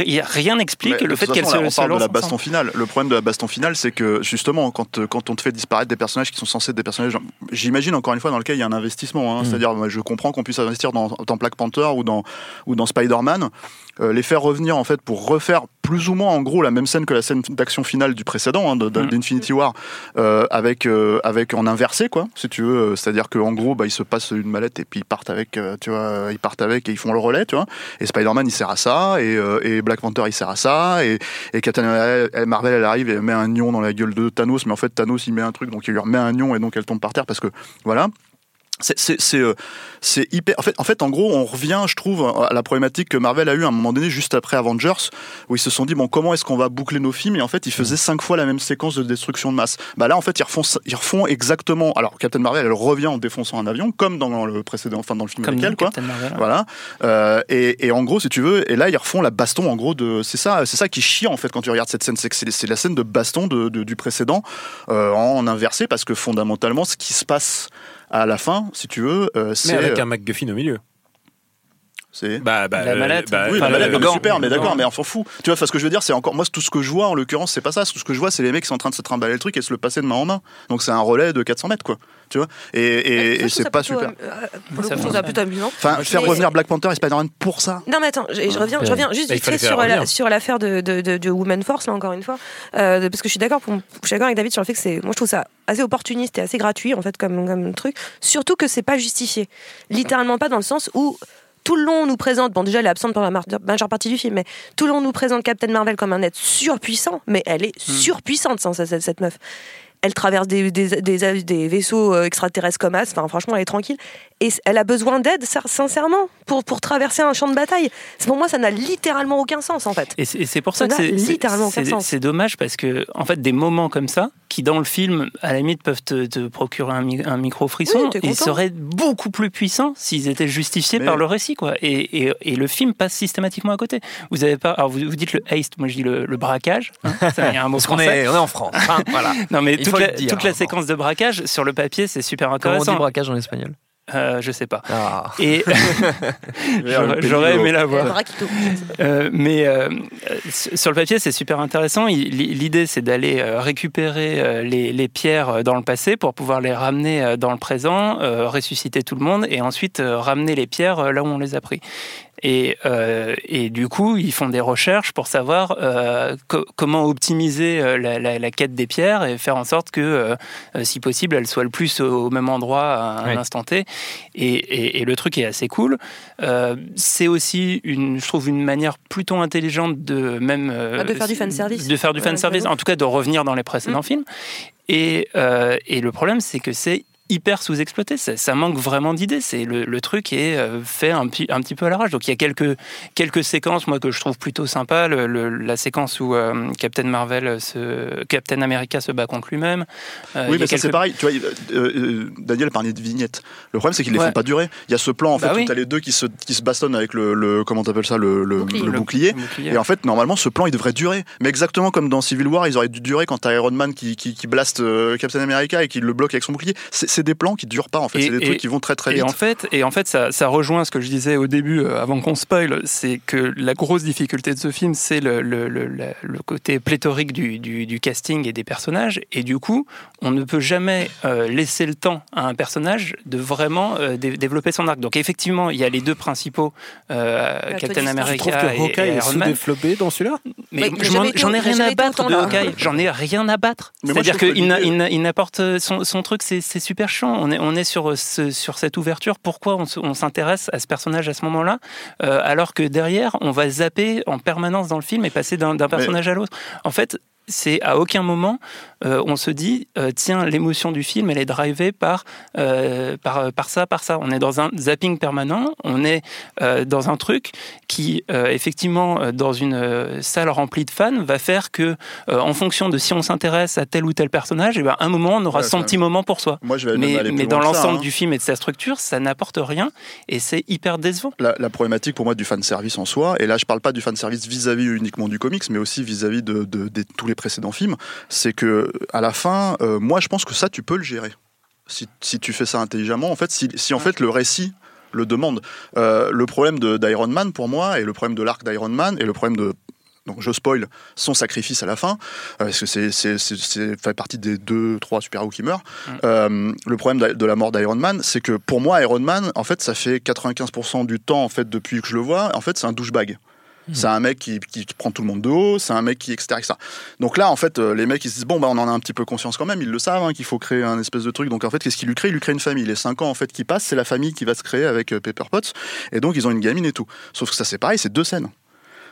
il y a rien n'explique le de fait qu'elles se, on parle de la baston ensemble. finale. Le problème de la baston finale, c'est que justement, quand, quand on te fait disparaître des personnages qui sont censés être des personnages, j'imagine encore une fois dans lequel il y a un investissement. hein. Mm. C'est-à-dire, je comprends qu'on puisse investir dans, dans Black Panther ou dans, ou dans Spider-Man, euh, les faire revenir en fait pour refaire plus ou moins en gros la même scène que la scène d'action finale du précédent, hein, Mm. d'Infinity War, euh, avec, euh, avec en inversé quoi, si tu veux. C'est-à-dire qu'en gros, bah, ils se passent une mallette et puis ils partent avec, tu vois, ils partent avec et ils font le relais, tu vois. Et Spider-Man il sert à ça, et, et Black Panther il sert à ça, et, et Captain Marvel elle arrive et elle met un nion dans la gueule de Thanos, mais en fait Thanos il met un truc donc il lui remet un nion et donc elle tombe par terre parce que voilà. C'est- C'est c'est, euh, c'est hyper. En fait, en fait, en gros, on revient, je trouve, à la problématique que Marvel a eu à un moment donné, juste après Avengers, où ils se sont dit bon, comment est-ce qu'on va boucler nos films? Et en fait, ils faisaient cinq fois la même séquence de destruction de masse. Bah là, en fait, ils refont, ils refont exactement. Alors, Captain Marvel, elle revient en défonçant un avion, comme dans le précédent, enfin dans le film Comme quoi. Captain Marvel. Voilà. Euh, et, et en gros, si tu veux, et là, ils refont la baston, en gros, de. C'est ça, c'est ça qui chie, en fait, quand tu regardes cette scène. C'est que c'est c'est la scène de baston de, de- du précédent euh, en inversé, parce que fondamentalement, ce qui se passe à la fin, si tu veux, euh, Mais c'est. avec un MacGuffin au milieu. c'est Bah, bah, La euh, mallette. bah, oui, la mallette, le super, mais d'accord, mais on s'en fout. Tu vois, enfin, ce que je veux dire, c'est encore, moi, tout ce que je vois, en l'occurrence, c'est pas ça. Tout ce que je vois, c'est les mecs qui sont en train de se trimballer le truc et se le passer de main en main. Donc, c'est un relais de 400 mètres, quoi. Tu vois Et, c'est pas super. euh, pour le Ça trouve ça plutôt amusant. Enfin, faire Mais- revenir Black Panther et Spider-Man pour ça. Non mais attends, je, je reviens, je reviens juste vite fait sur, la- revenir. sur l'affaire de, de, de, de Woman Force là encore une fois, Euh, parce que je suis d'accord, pour- je suis d'accord avec David sur le fait que c'est, moi je trouve ça assez opportuniste et assez gratuit en fait comme comme truc, surtout que c'est pas justifié, littéralement pas dans le sens où tout le long on nous présente, bon déjà elle est absente pendant la mar- majeure partie du film, mais tout le long on nous présente Captain Marvel comme un être surpuissant, mais elle est surpuissante sans cette, cette meuf. Elle traverse des, des, des, des vaisseaux euh, extraterrestres comme As, enfin franchement elle est tranquille. Et elle a besoin d'aide, sin- sincèrement, pour, pour traverser un champ de bataille. Pour moi, ça n'a littéralement aucun sens, en fait. Et c'est pour Ça ça que n'a c'est- c'est littéralement aucun c'est- sens. c'est dommage parce que en fait des moments comme ça qui dans le film à la limite peuvent te, te procurer un, mi- un micro frisson, Oui, t'es ils seraient beaucoup plus puissants s'ils étaient justifiés Mais- par le récit quoi. Et, et- et le film passe systématiquement à côté. Vous avez pas, alors vous, vous dites le haste, moi je dis le, le braquage. hein, ça, y a un mot Parce qu'on français. est, on est en France. hein, voilà. Non mais Il toute la, dire, toute la hein, séquence de braquage sur le papier c'est super Comment on dit intéressant. braquage en espagnol Euh, je sais pas. Ah. Et j'aurais aimé la voir. Euh, mais euh, sur le papier, c'est super intéressant. L'idée, c'est d'aller euh, récupérer les, les pierres dans le passé pour pouvoir les ramener dans le présent, euh, ressusciter tout le monde et ensuite ramener les pierres là où on les a pris. Et, euh, et du coup, ils font des recherches pour savoir euh, co- comment optimiser euh, la, la- la quête des pierres et faire en sorte que, euh, si possible, elles soient le plus au même endroit à un instant T. Et, et- et le truc est assez cool. Euh, c'est aussi, une, je trouve, une manière plutôt intelligente de même... euh, Ah, de faire du fanservice. De faire du fanservice, j'avoue. en tout cas de revenir dans les précédents Mm. films. Et, euh, et le problème, c'est que c'est hyper sous-exploité. Ça, manque vraiment d'idées. C'est le, le truc est euh, fait un, petit- un petit peu à l'arrache. Donc il y a quelques, quelques séquences, moi, que je trouve plutôt sympa. Le- le- la séquence où euh, Captain Marvel, se, Captain America se bat contre lui-même. Euh, Oui, mais quelques- c'est pareil. Tu vois, euh, Daniel parlait de vignettes. Le problème, c'est qu'ils les Ouais. font pas durer. Il y a ce plan en fait Bah où oui. t'as les deux qui se, qui se bastonnent avec le, comment t'appelles ça, le, le- Bouclier. bouclier. Et en fait, normalement, ce plan, il devrait durer. Mais exactement comme dans Civil War, ils auraient dû durer quand t'as Iron Man qui, qui, qui blaste Captain America et qui le bloque avec son bouclier. C'est c'est des plans qui durent pas, en fait. Et- C'est des et- trucs qui vont très très Et vite. en fait, et en fait ça, ça rejoint ce que je disais au début, euh, avant qu'on spoil, c'est que la grosse difficulté de ce film, c'est le, le, le, le côté pléthorique du, du, du casting et des personnages. Et du coup, on ne peut jamais euh, laisser le temps à un personnage de vraiment euh, dé- développer son arc. Donc effectivement, il y a les deux principaux, euh, Captain. Je America trouve que et, Hawkeye et est Iron Man. sous-développé dans celui-là? Mais je j'en ai rien à battre de. Hawkeye. J'en ai rien à battre. Je C'est-à-dire qu'il n'a- l'idée- il n'a- il n'apporte son, son truc, c'est c'est chiant. On est, on est sur, ce- sur cette ouverture. Pourquoi on, se- on s'intéresse à ce personnage à ce moment-là, euh, alors que derrière, on va zapper en permanence dans le film et passer d'un d'un personnage à l'autre? En fait, c'est à aucun moment euh, on se dit euh, tiens l'émotion du film elle est drivée par euh, par par ça par ça. On est dans un zapping permanent on est dans un truc qui effectivement dans une salle remplie de fans va faire que en fonction de si on s'intéresse à tel ou tel personnage et ben à un moment on aura Ouais, son petit moment pour soi. Moi, je vais mais, aller mais dans l'ensemble hein. du film et de sa structure ça n'apporte rien et c'est hyper décevant. La, la problématique pour moi du fan service en soi, et là je parle pas du fan service vis-à-vis uniquement du comics, mais aussi vis-à-vis de, de- de tous les précédents films, c'est que à la fin, euh, moi je pense que ça tu peux le gérer. Si, si tu fais ça intelligemment, en fait, si, si en fait le récit le demande. Euh, le problème d'Iron Man pour moi, et le problème de l'arc d'Iron Man, et le problème de donc je spoil son sacrifice à la fin, euh, parce que c'est fait partie des deux, trois super-héros qui meurent. Euh, le problème de de la mort d'Iron Man, c'est que pour moi, Iron Man, en fait, ça fait 95% du temps, en fait, depuis que je le vois, en fait, c'est un douchebag. C'est un mec qui, qui prend tout le monde de haut, c'est un mec qui, etc., etc. Donc là, en fait, euh, les mecs, ils se disent, bon, bah, on en a un petit peu conscience quand même, ils le savent, hein, qu'il faut créer un espèce de truc. Donc en fait, qu'est-ce qu'il lui crée? Il lui crée une famille. Les 5 ans, en fait, qui passent, c'est la famille qui va se créer avec euh, Pepper Potts. Et donc, ils ont une gamine et tout. Sauf que ça, c'est pareil, c'est deux scènes.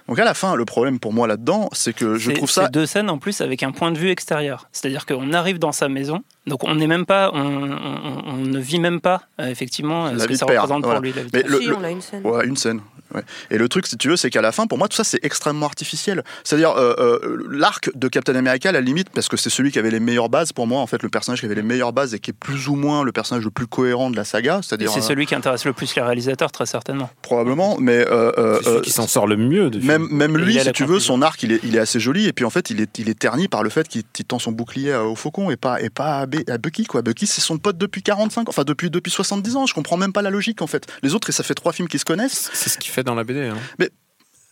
Donc à la fin, le problème pour moi là-dedans, c'est que je trouve ça c'est deux scènes en plus avec un point de vue extérieur. C'est-à-dire qu'on arrive dans sa maison, donc on n'est même pas, on, on- on ne vit même pas euh, effectivement euh, La ce que vie ça père, représente voilà. pour lui. la vie Mais le- Si, le- on a une scène. Ouais, une scène. ouais. Et le truc, si tu veux, c'est qu'à la fin, pour moi, tout ça, c'est extrêmement artificiel. C'est-à-dire, euh, euh, l'arc de Captain America, à la limite, parce que c'est celui qui avait les meilleures bases, pour moi, en fait, le personnage qui avait les meilleures bases et qui est plus ou moins le personnage le plus cohérent de la saga, c'est-à-dire. C'est euh, celui qui intéresse le plus les réalisateurs, très certainement. probablement, mais. euh, euh, C'est celui euh, qui s'en sort le mieux. Du même, film. même lui, si tu veux, son arc, il est, il est assez joli, et puis en fait, il est, il est terni par le fait qu'il tend son bouclier au faucon et pas, et pas à, Bucky, quoi. Bucky, c'est son pote depuis 45, enfin, depuis, depuis 70 ans, je comprends même pas la logique, en fait. Les autres, et ça fait trois films qu'ils se connaissent, C'est ce qu'il fait dans la BD. hein.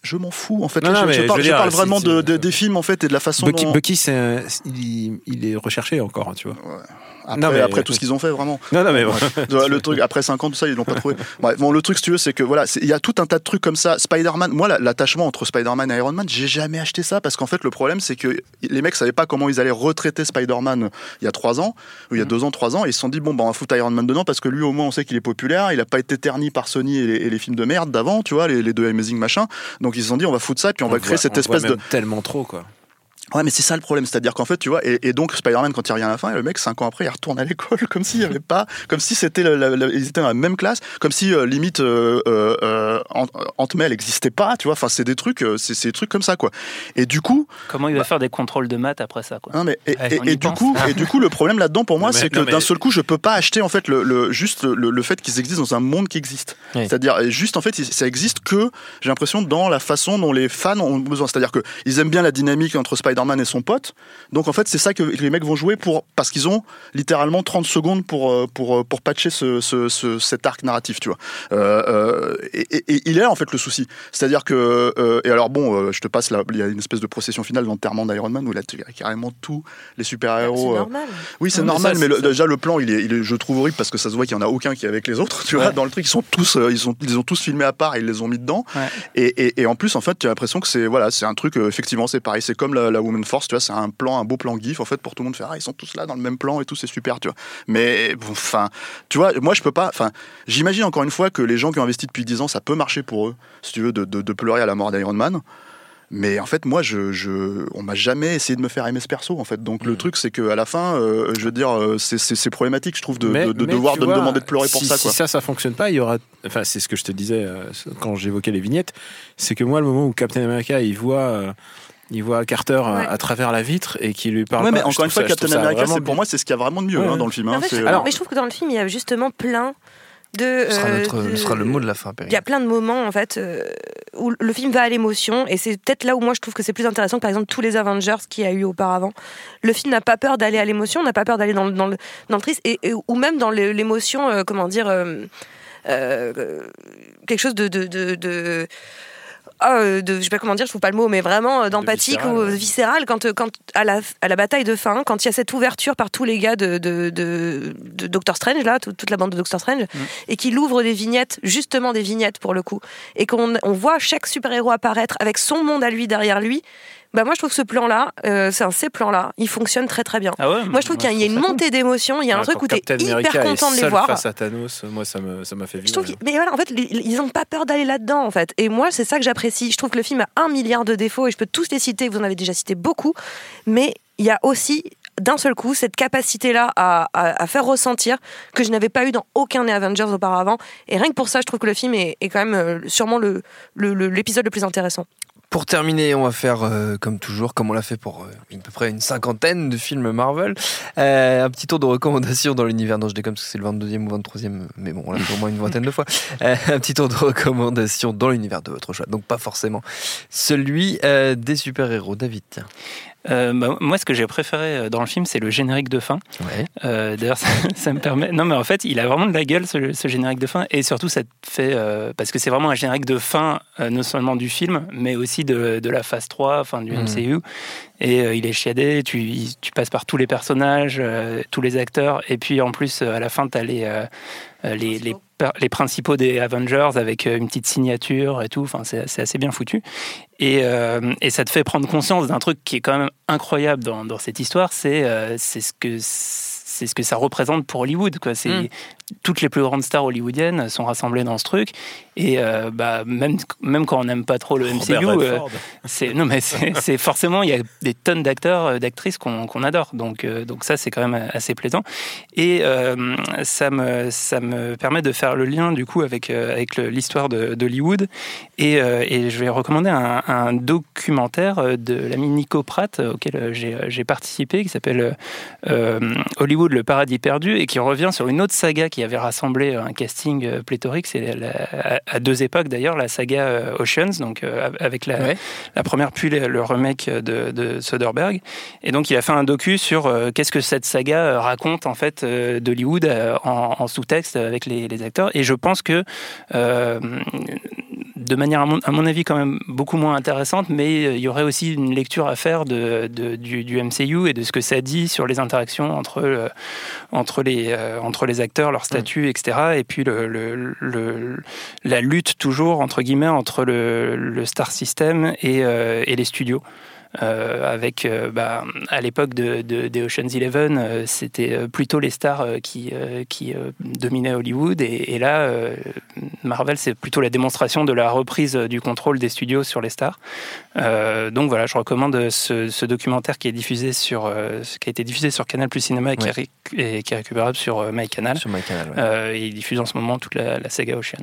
Je m'en fous, en fait. Non, je, parle, veux je dire, parle si- vraiment de, de- des films, en fait, et de la façon Bucky, dont. Bucky, c'est un- il, il est recherché encore, tu vois. Après, Non, mais- après tout ce qu'ils ont fait, vraiment. Non, non, mais bon. Ouais, le truc après 5 ans tout ça ils l'ont pas trouvé Bref, bon le truc si tu veux c'est que voilà il y a tout un tas de trucs comme ça Spider-Man moi la- l'attachement entre Spider-Man et Iron Man j'ai jamais acheté ça parce qu'en fait le problème c'est que les mecs savaient pas comment ils allaient retraiter Spider-Man il y a 3 ans ou il y a 2 ans 3 ans et ils se sont dit bon bah on va foutre Iron Man dedans parce que lui au moins on sait qu'il est populaire il a pas été terni par Sony et les, et les films de merde d'avant tu vois les, les deux Amazing machin donc ils se sont dit on va foutre ça puis on, va créer voit- cette on voit espèce de tellement trop, quoi. Ouais, mais c'est ça le problème, c'est-à-dire qu'en fait, tu vois, et, et donc Spider-Man, quand il revient à la fin, le mec, cinq ans après, il retourne à l'école, comme s'il y avait pas, comme si c'était, la- la- la- ils étaient dans la même classe, comme si euh, limite euh, euh, euh, Ant- Ant-Man n'existait pas, tu vois. Enfin, c'est des trucs, euh, c'est c'est des trucs comme ça, quoi. Et du coup, Comment il va faire des contrôles de maths après ça quoi? Non, mais et, Ouais, et- et du coup, et du coup, le problème là-dedans pour moi, c'est que d'un seul coup, je peux pas acheter en fait le, le- juste le, le fait qu'ils existent dans un monde qui existe. Oui. C'est-à-dire et juste en fait, ça existe que j'ai l'impression dans la façon dont les fans ont besoin. C'est-à-dire que ils aiment bien la dynamique entre Spider-Man Spider-Man et son pote. Donc en fait, c'est ça que les mecs vont jouer pour parce qu'ils ont littéralement 30 secondes pour euh, pour euh, pour patcher ce, ce, ce- cet arc narratif, tu vois. Euh, et, et- et il est là en fait le souci. C'est-à-dire que euh, et alors bon, je te passe là, il y a une espèce de procession finale l'enterrement d'Iron Man où là tu as carrément tous les C'est super-héros. euh, normal. oui, c'est mais normal, ça, mais, c'est- le- déjà le plan, il est, il est, je trouve horrible parce que ça se voit qu'il y en a aucun qui est avec les autres. Tu vois, dans le truc, ils sont tous, ils sont, ils ont tous filmé à part, et ils les ont mis dedans. Ouais. Et, en plus, en fait, tu as l'impression que c'est, voilà, c'est un truc. effectivement, c'est pareil. C'est comme la, la Woman Force, tu vois, c'est un plan, un beau plan gif en fait pour tout le monde faire. Ah, ils sont tous là dans le même plan et tout, c'est super, tu vois. Mais bon, enfin, tu vois, moi je peux pas. Enfin, j'imagine encore une fois que les gens qui ont investi depuis 10 ans, ça peut marcher pour eux, si tu veux, de, de, de pleurer à la mort d'Iron Man. Mais en fait, moi, je, je, on m'a jamais essayé de me faire aimer ce perso, en fait. Donc le truc, c'est qu'à la fin, euh, je veux dire, euh, c'est- problématique, je trouve, de, Mais- de, de mais devoir de me demander de pleurer pour si, ça, si quoi. ça, ça fonctionne pas, il y aura. Enfin, c'est ce que je te disais euh, quand j'évoquais les vignettes. C'est que moi, le moment où Captain America, il voit. euh, il voit Carter euh, Ouais. à travers la vitre et qui lui parle. Ouais, mais pas. Je encore une fois, ça- Captain America, pour bien. moi, c'est ce qu'il y a vraiment de mieux Ouais, hein, dans le film. Mais hein, fait, Alors- mais je trouve que dans le film, il y a justement plein de. Ce sera, euh, notre- de- ce sera le mot de la fin. Il y a plein de moments en fait euh, où le film va à l'émotion et c'est peut-être là où moi je trouve que c'est plus intéressant que par exemple tous les Avengers qu'il y a eu auparavant. Le film n'a pas peur d'aller à l'émotion, n'a pas peur d'aller dans, le- dans le dans le triste et, et- ou même dans l'émotion euh, comment dire euh, euh, quelque chose de de, de, de euh, de- je sais pas comment dire, je trouve pas le mot, mais vraiment euh, d'empathique ou ouais. viscéral quand, euh, quand à, la, à la bataille de fin, quand il y a cette ouverture par tous les gars de, de, de, de Doctor Strange, là, tout- toute la bande de Doctor Strange, et qu'il ouvre des vignettes, justement des vignettes pour le coup, et qu'on on voit chaque super-héros apparaître avec son monde à lui derrière lui, bah moi je trouve que ce plan-là, euh, c'est un ces plans-là, il fonctionne très très bien. Ah ouais, Moi je trouve qu'il y a- une montée d'émotion, il y a un truc où tu es Captain hyper America content de les voir. face à Thanos, moi, ça me- ça m'a fait vivre. mais voilà, en fait, ils- ils n'ont pas peur d'aller là-dedans, en fait. Et moi, c'est ça que j'apprécie. Je trouve que le film a un milliard de défauts et je peux tous les citer. Vous en avez déjà cité beaucoup, mais il y a aussi d'un seul coup cette capacité-là à, à- à faire ressentir que je n'avais pas eu dans aucun des Avengers auparavant. Et rien que pour ça, je trouve que le film est, est quand même euh, sûrement le- le- le- l'épisode le, plus intéressant. Pour terminer, on va faire euh, comme toujours, comme on l'a fait pour euh, à peu près une cinquantaine de films Marvel, euh, un petit tour de recommandations dans l'univers. Non, je déconne parce que c'est le 22e ou 23e, mais bon, on l'a fait au moins une vingtaine de fois. Euh, un petit tour de recommandations dans l'univers de votre choix. Donc pas forcément celui euh, des super-héros. David. Euh, bah, moi, ce que j'ai préféré euh, dans le film, c'est le générique de fin. Ouais. Euh, D'ailleurs, ça, ça me permet. Non, mais en fait, il a vraiment de la gueule, ce, ce générique de fin. Et surtout, ça te fait. euh, parce que c'est vraiment un générique de fin, non seulement du film, mais aussi de, de la phase 3, enfin du. MCU. Et euh, il est chiadé, tu, il- tu passes par tous les personnages, euh, tous les acteurs. Et puis, en plus, euh, à la fin, tu as les, euh, les, les, per- les principaux des Avengers avec euh, une petite signature et tout. Enfin, c'est assez bien foutu. Et, euh, et ça te fait prendre conscience d'un truc qui est quand même incroyable dans, dans cette histoire, c'est euh, c'est ce que c'est ce que ça représente pour Hollywood. Quoi. C'est Mm. Toutes les plus grandes stars hollywoodiennes sont rassemblées dans ce truc. Et euh, bah, même même quand on n'aime pas trop le MCU, euh, c'est non mais c'est forcément il y a des tonnes d'acteurs euh, d'actrices qu'on adore. Donc euh, donc ça c'est quand même assez plaisant. Et ça me ça me permet de faire le lien du coup avec avec l'histoire d'Hollywood. Et, et je vais recommander un, un documentaire de l'ami Nico Pratt auquel j'ai j'ai participé qui s'appelle Hollywood le paradis perdu et qui revient sur une autre saga qui avait rassemblé un casting euh, pléthorique. C'est à, deux époques d'ailleurs la saga euh, Oceans donc euh, avec la, Ouais. la première puis le, remake de, de Soderbergh. Et donc il a fait un docu sur euh, qu'est-ce que cette saga euh, raconte en fait euh, d'Hollywood euh, en, en sous-texte avec les, les acteurs. Et je pense que euh, de manière à mon, avis quand même beaucoup moins intéressante mais euh, il y aurait aussi une lecture à faire du, MCU et de ce que ça dit sur les interactions entre euh, euh, entre les acteurs leur statut etc et puis la lutte toujours entre guillemets entre le, star system et, les studios avec euh, bah, à l'époque de, de- des Ocean's Eleven, euh, c'était euh, plutôt les stars euh, qui, euh, qui euh, dominaient Hollywood, et, et là, euh, Marvel, c'est plutôt la démonstration de la reprise euh, du contrôle des studios sur les stars. Euh, donc voilà, je recommande ce, ce documentaire qui est diffusé sur, euh, qui a été diffusé sur Canal Plus Cinéma et, qui, Ouais. est, réc- et qui est récupérable sur euh, MyCanal. Sur MyCanal. ouais. Euh, et il diffuse en ce moment toute la, la saga Ocean.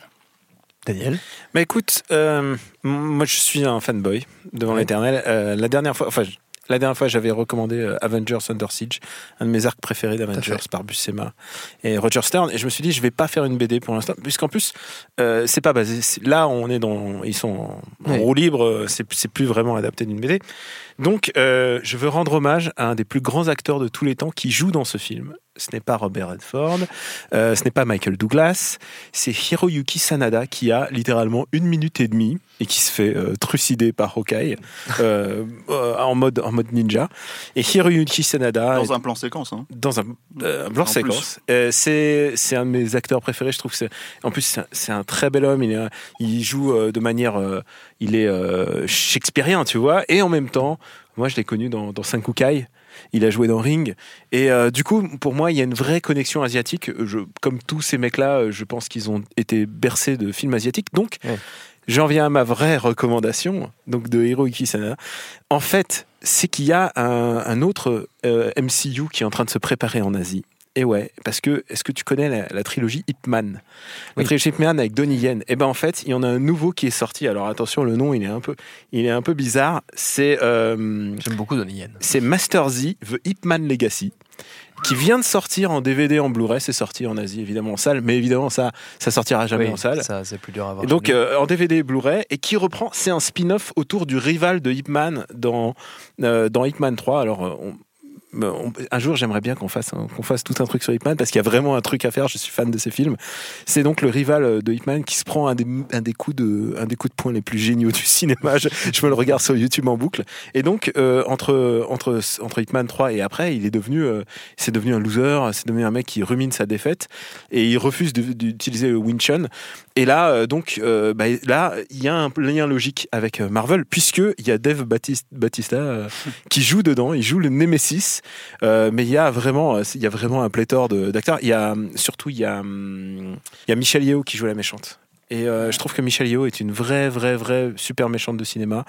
Daniel Bah écoute, euh, moi je suis un fanboy devant Ouais. l'éternel. Euh, la dernière fois, enfin, La dernière fois, j'avais recommandé euh, Avengers Under Siege, un de mes arcs préférés d'Avengers par Buscema et Roger Stern. Et je me suis dit, je vais pas faire une BD pour l'instant, puisqu'en plus, euh, c'est pas basé. Là, on est dans, ils sont en, Oui. roue libre. C'est c'est plus vraiment adapté d'une BD. Donc, euh, je veux rendre hommage à un des plus grands acteurs de tous les temps qui joue dans ce film. Ce n'est pas Robert Redford, euh, ce n'est pas Michael Douglas, c'est Hiroyuki Sanada qui a littéralement une minute et demie et qui se fait euh, trucider par Hawkeye euh, en, mode, en mode ninja. Et Hiroyuki Sanada Dans un plan séquence. Hein. dans un, En séquence. C'est un de mes acteurs préférés. Je trouve que c'est en plus c'est un, très bel homme. Il, est, il joue de manière, il est shakespearien, tu vois. Et en même temps, moi je l'ai connu dans, dans Senkukai. Il a joué dans Ring. Et euh, du coup, pour moi, il y a une vraie connexion asiatique. Je, comme tous ces mecs-là, euh, je pense qu'ils ont été bercés de films asiatiques. Donc, Ouais. j'en viens à ma vraie recommandation, donc de Hiroyuki Sanada. En fait, c'est qu'il y a un, un autre euh, MCU qui est en train de se préparer en Asie. Et ouais, parce que est-ce que tu connais la, la trilogie Ip Man La Oui. trilogie Ip Man avec Donnie Yen. Et ben en fait, il y en a un nouveau qui est sorti. Alors attention, le nom il est un peu, il est un peu bizarre. C'est euh, J'aime beaucoup Donnie Yen. c'est Master Z, The Ip Man Legacy, qui vient de sortir en DVD en Blu-ray. C'est sorti en Asie évidemment en salle, mais évidemment ça, ça sortira jamais Oui, en salle. Ça, c'est plus dur à voir. Et donc euh, en DVD et Blu-ray et qui reprend, c'est un spin-off autour du rival de Ip Man dans euh, dans Ip Man 3. Alors euh, on- un jour, j'aimerais bien qu'on fasse, qu'on fasse tout un truc sur Ip Man parce qu'il y a vraiment un truc à faire. Je suis fan de ces films. C'est donc le rival euh, de Ip Man qui se prend un des, coups de, un des coups de poing les plus géniaux du cinéma. Je, me le regarde sur YouTube en boucle. Et donc euh, entre entre entre Ip Man 3 et après, il est devenu, euh, c'est devenu un loser. C'est devenu un mec qui rumine sa défaite et il refuse d'utiliser le Wing Chun. Et là, donc, bah, là, il y a un lien logique avec Marvel, puisque il y a Dave Batis- Batista euh, qui joue dedans. Il joue le Nemesis, euh, mais il y a vraiment, il y a vraiment un pléthore d'acteurs. Il y a surtout, il y a, il y a Michelle Yeoh qui joue la méchante. Et euh, je trouve que Michelle Yeoh est une vraie, vraie, vraie super méchante de cinéma.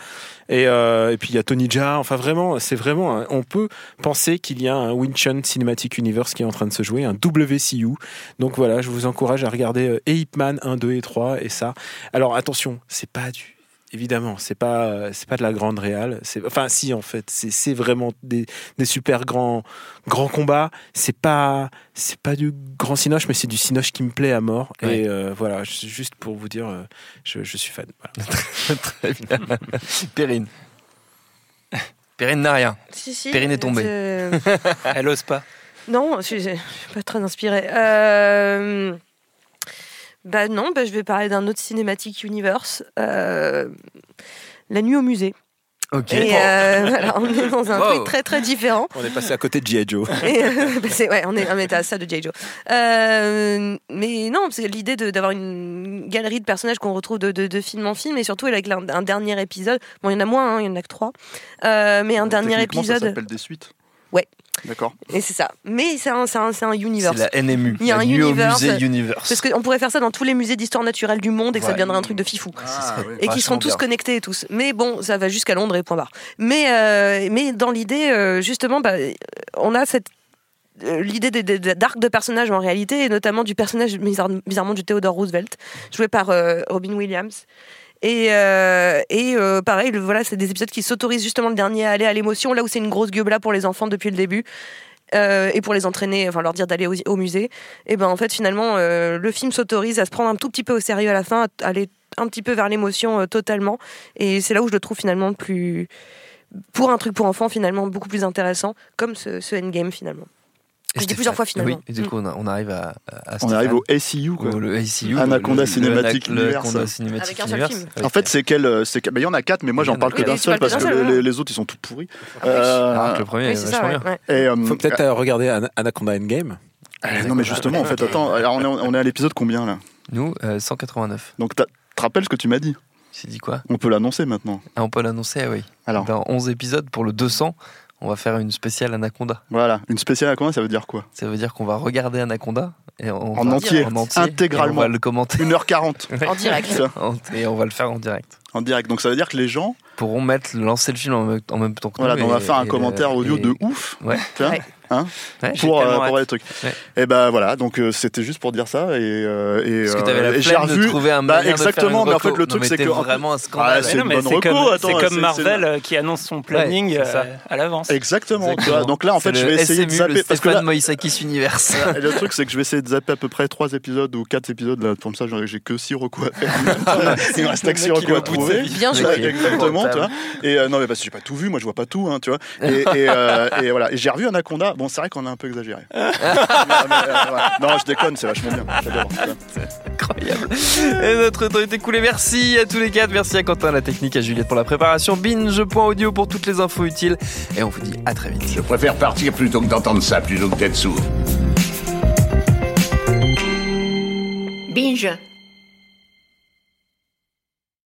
Et, euh, et puis il y a Tony Jaa. Enfin vraiment, c'est vraiment. on peut penser qu'il y a un Wing Chun Cinematic Universe qui est en train de se jouer, un WCU. Donc voilà, je vous encourage à regarder euh, Man 1, 2 et 3 et ça. Alors attention, c'est pas du évidemment, c'est pas c'est pas de la grande réale, c'est enfin si en fait, c'est c'est vraiment des, des super grands grands combats, c'est pas c'est pas du grand cinoche mais c'est du cinoche qui me plaît à mort Ouais. et euh, voilà, juste pour vous dire euh, je, je suis fan. Voilà. Très bien. Perrine. Perrine n'a rien. Si, si. Perrine est tombée. Elle ose pas. non, je suis, je suis pas très inspirée. Euh, Bah non, bah, je vais parler d'un autre cinématique universe. euh, La nuit au musée. Ok. Et euh, voilà, on est dans un Wow. truc très très différent. On est passé à côté de G.I. Joe. Et, euh, bah, ouais, on est, on est à ça de J. Joe. Euh, mais non, c'est l'idée d'avoir une galerie de personnages qu'on retrouve de, de- de film en film, et surtout avec un, un dernier épisode. Bon, il y en a moins, hein, il y en a que trois. Mais un dernier Techniquement, Ça épisode. s'appelle des suites. D'accord. Et c'est ça. Mais c'est un, c'est un, c'est un C'est universe. la NMU. Il y a la un nuit au universe. musée Universe. Parce qu'on pourrait faire ça dans tous les musées d'histoire naturelle du monde et que ça Ouais. deviendrait un truc de fifou. Ah, oui. et qui Vachement seront tous bien. connectés et tous. Mais bon, ça va jusqu'à Londres et point barre. Mais, euh, mais dans l'idée, euh, justement, bah, on a cette euh, l'idée des- des- d'arc de personnages en réalité, et notamment du personnage bizarre- bizarrement du Theodore Roosevelt, joué par euh, Robin Williams. Et, euh, et euh, pareil, voilà, c'est des épisodes qui s'autorisent justement le dernier à aller à l'émotion, là où c'est une grosse gueule pour les enfants depuis le début. euh, et pour les entraîner, enfin leur dire d'aller au, musée, et ben en fait finalement le film s'autorise à se prendre un tout petit peu au sérieux à la fin, à aller un petit peu vers l'émotion totalement, et c'est là où je le trouve finalement plus, pour un truc pour enfants finalement beaucoup plus intéressant, comme ce endgame finalement. Je dis plusieurs fois, finalement. Oui, et du coup, on, a- on arrive à, à On arrive au SEU, quoi. Au- le ACU, Anaconda le Universe. Avec un seul Universe. film. Avec- En fait, c'est quel euh, bah, Il y en a quatre, mais moi j'en parle que d'un seul parce que les, autres ils sont tout pourris. Ah. Euh, que le premier euh, Faut peut-être regarder Ana- Anaconda Endgame. euh, non mais justement en fait attends alors on est, on est à l'épisode combien là? Nous, euh, 189. donc t'as- tu te rappelles ce que tu m'as dit? J'ai dit quoi? On peut l'annoncer maintenant ah, On peut l'annoncer, ah oui. alors Dans 11 épisodes, pour le 200, on va faire une spéciale Anaconda. voilà une spéciale à combien ça veut dire quoi? Ça veut dire qu'on va regarder Anaconda et on En va- entier, en entier, intégralement. et on va le commenter 1h40 En direct. Et on va le faire en direct. en direct donc ça veut dire que les gens Pourront mettre, lancer le film en même, temps que voilà nous. on va faire un commentaire audio et- de ouf. Ouais. Hein, Ouais, pour, euh, pour les trucs. Ouais. Et ben voilà, donc euh, c'était juste pour dire ça et euh, et, Parce que euh, t'avais la et j'ai flemme de revu. trouver un Bah, moyen de faire exactement, une mais en fait le truc c'est que vraiment un Ah, scandale. bonne c'est comme, comme Marvel euh, qui annonce son planning Ouais, euh, à l'avance. Exactement. Exactement. Donc là en fait je le vais essayer de SMU, zapper le parce que là, Moïsakis Universe. Le truc, c'est que je vais essayer de zapper à peu près 3 épisodes ou 4 épisodes. Là, comme ça, j'ai que 6 recours à faire. Il me reste que 6 recours à trouver. Bien joué. Exactement, tu vois. Et non, mais parce que j'ai pas tout vu, moi je vois pas tout, hein, tu vois. Et, voilà. Et j'ai revu Anaconda. Bon, c'est vrai qu'on a un peu exagéré. Mais, mais, euh. Non, je déconne, c'est vachement bien. J'adore. Incroyable. Et notre temps est écoulé. Merci à tous les quatre. Merci à Quentin, la technique, à Juliette pour la préparation. Binge.audio pour toutes les infos utiles. Et on vous dit à très vite. Je préfère partir plutôt que d'entendre ça, plutôt que d'être sourd. Binge.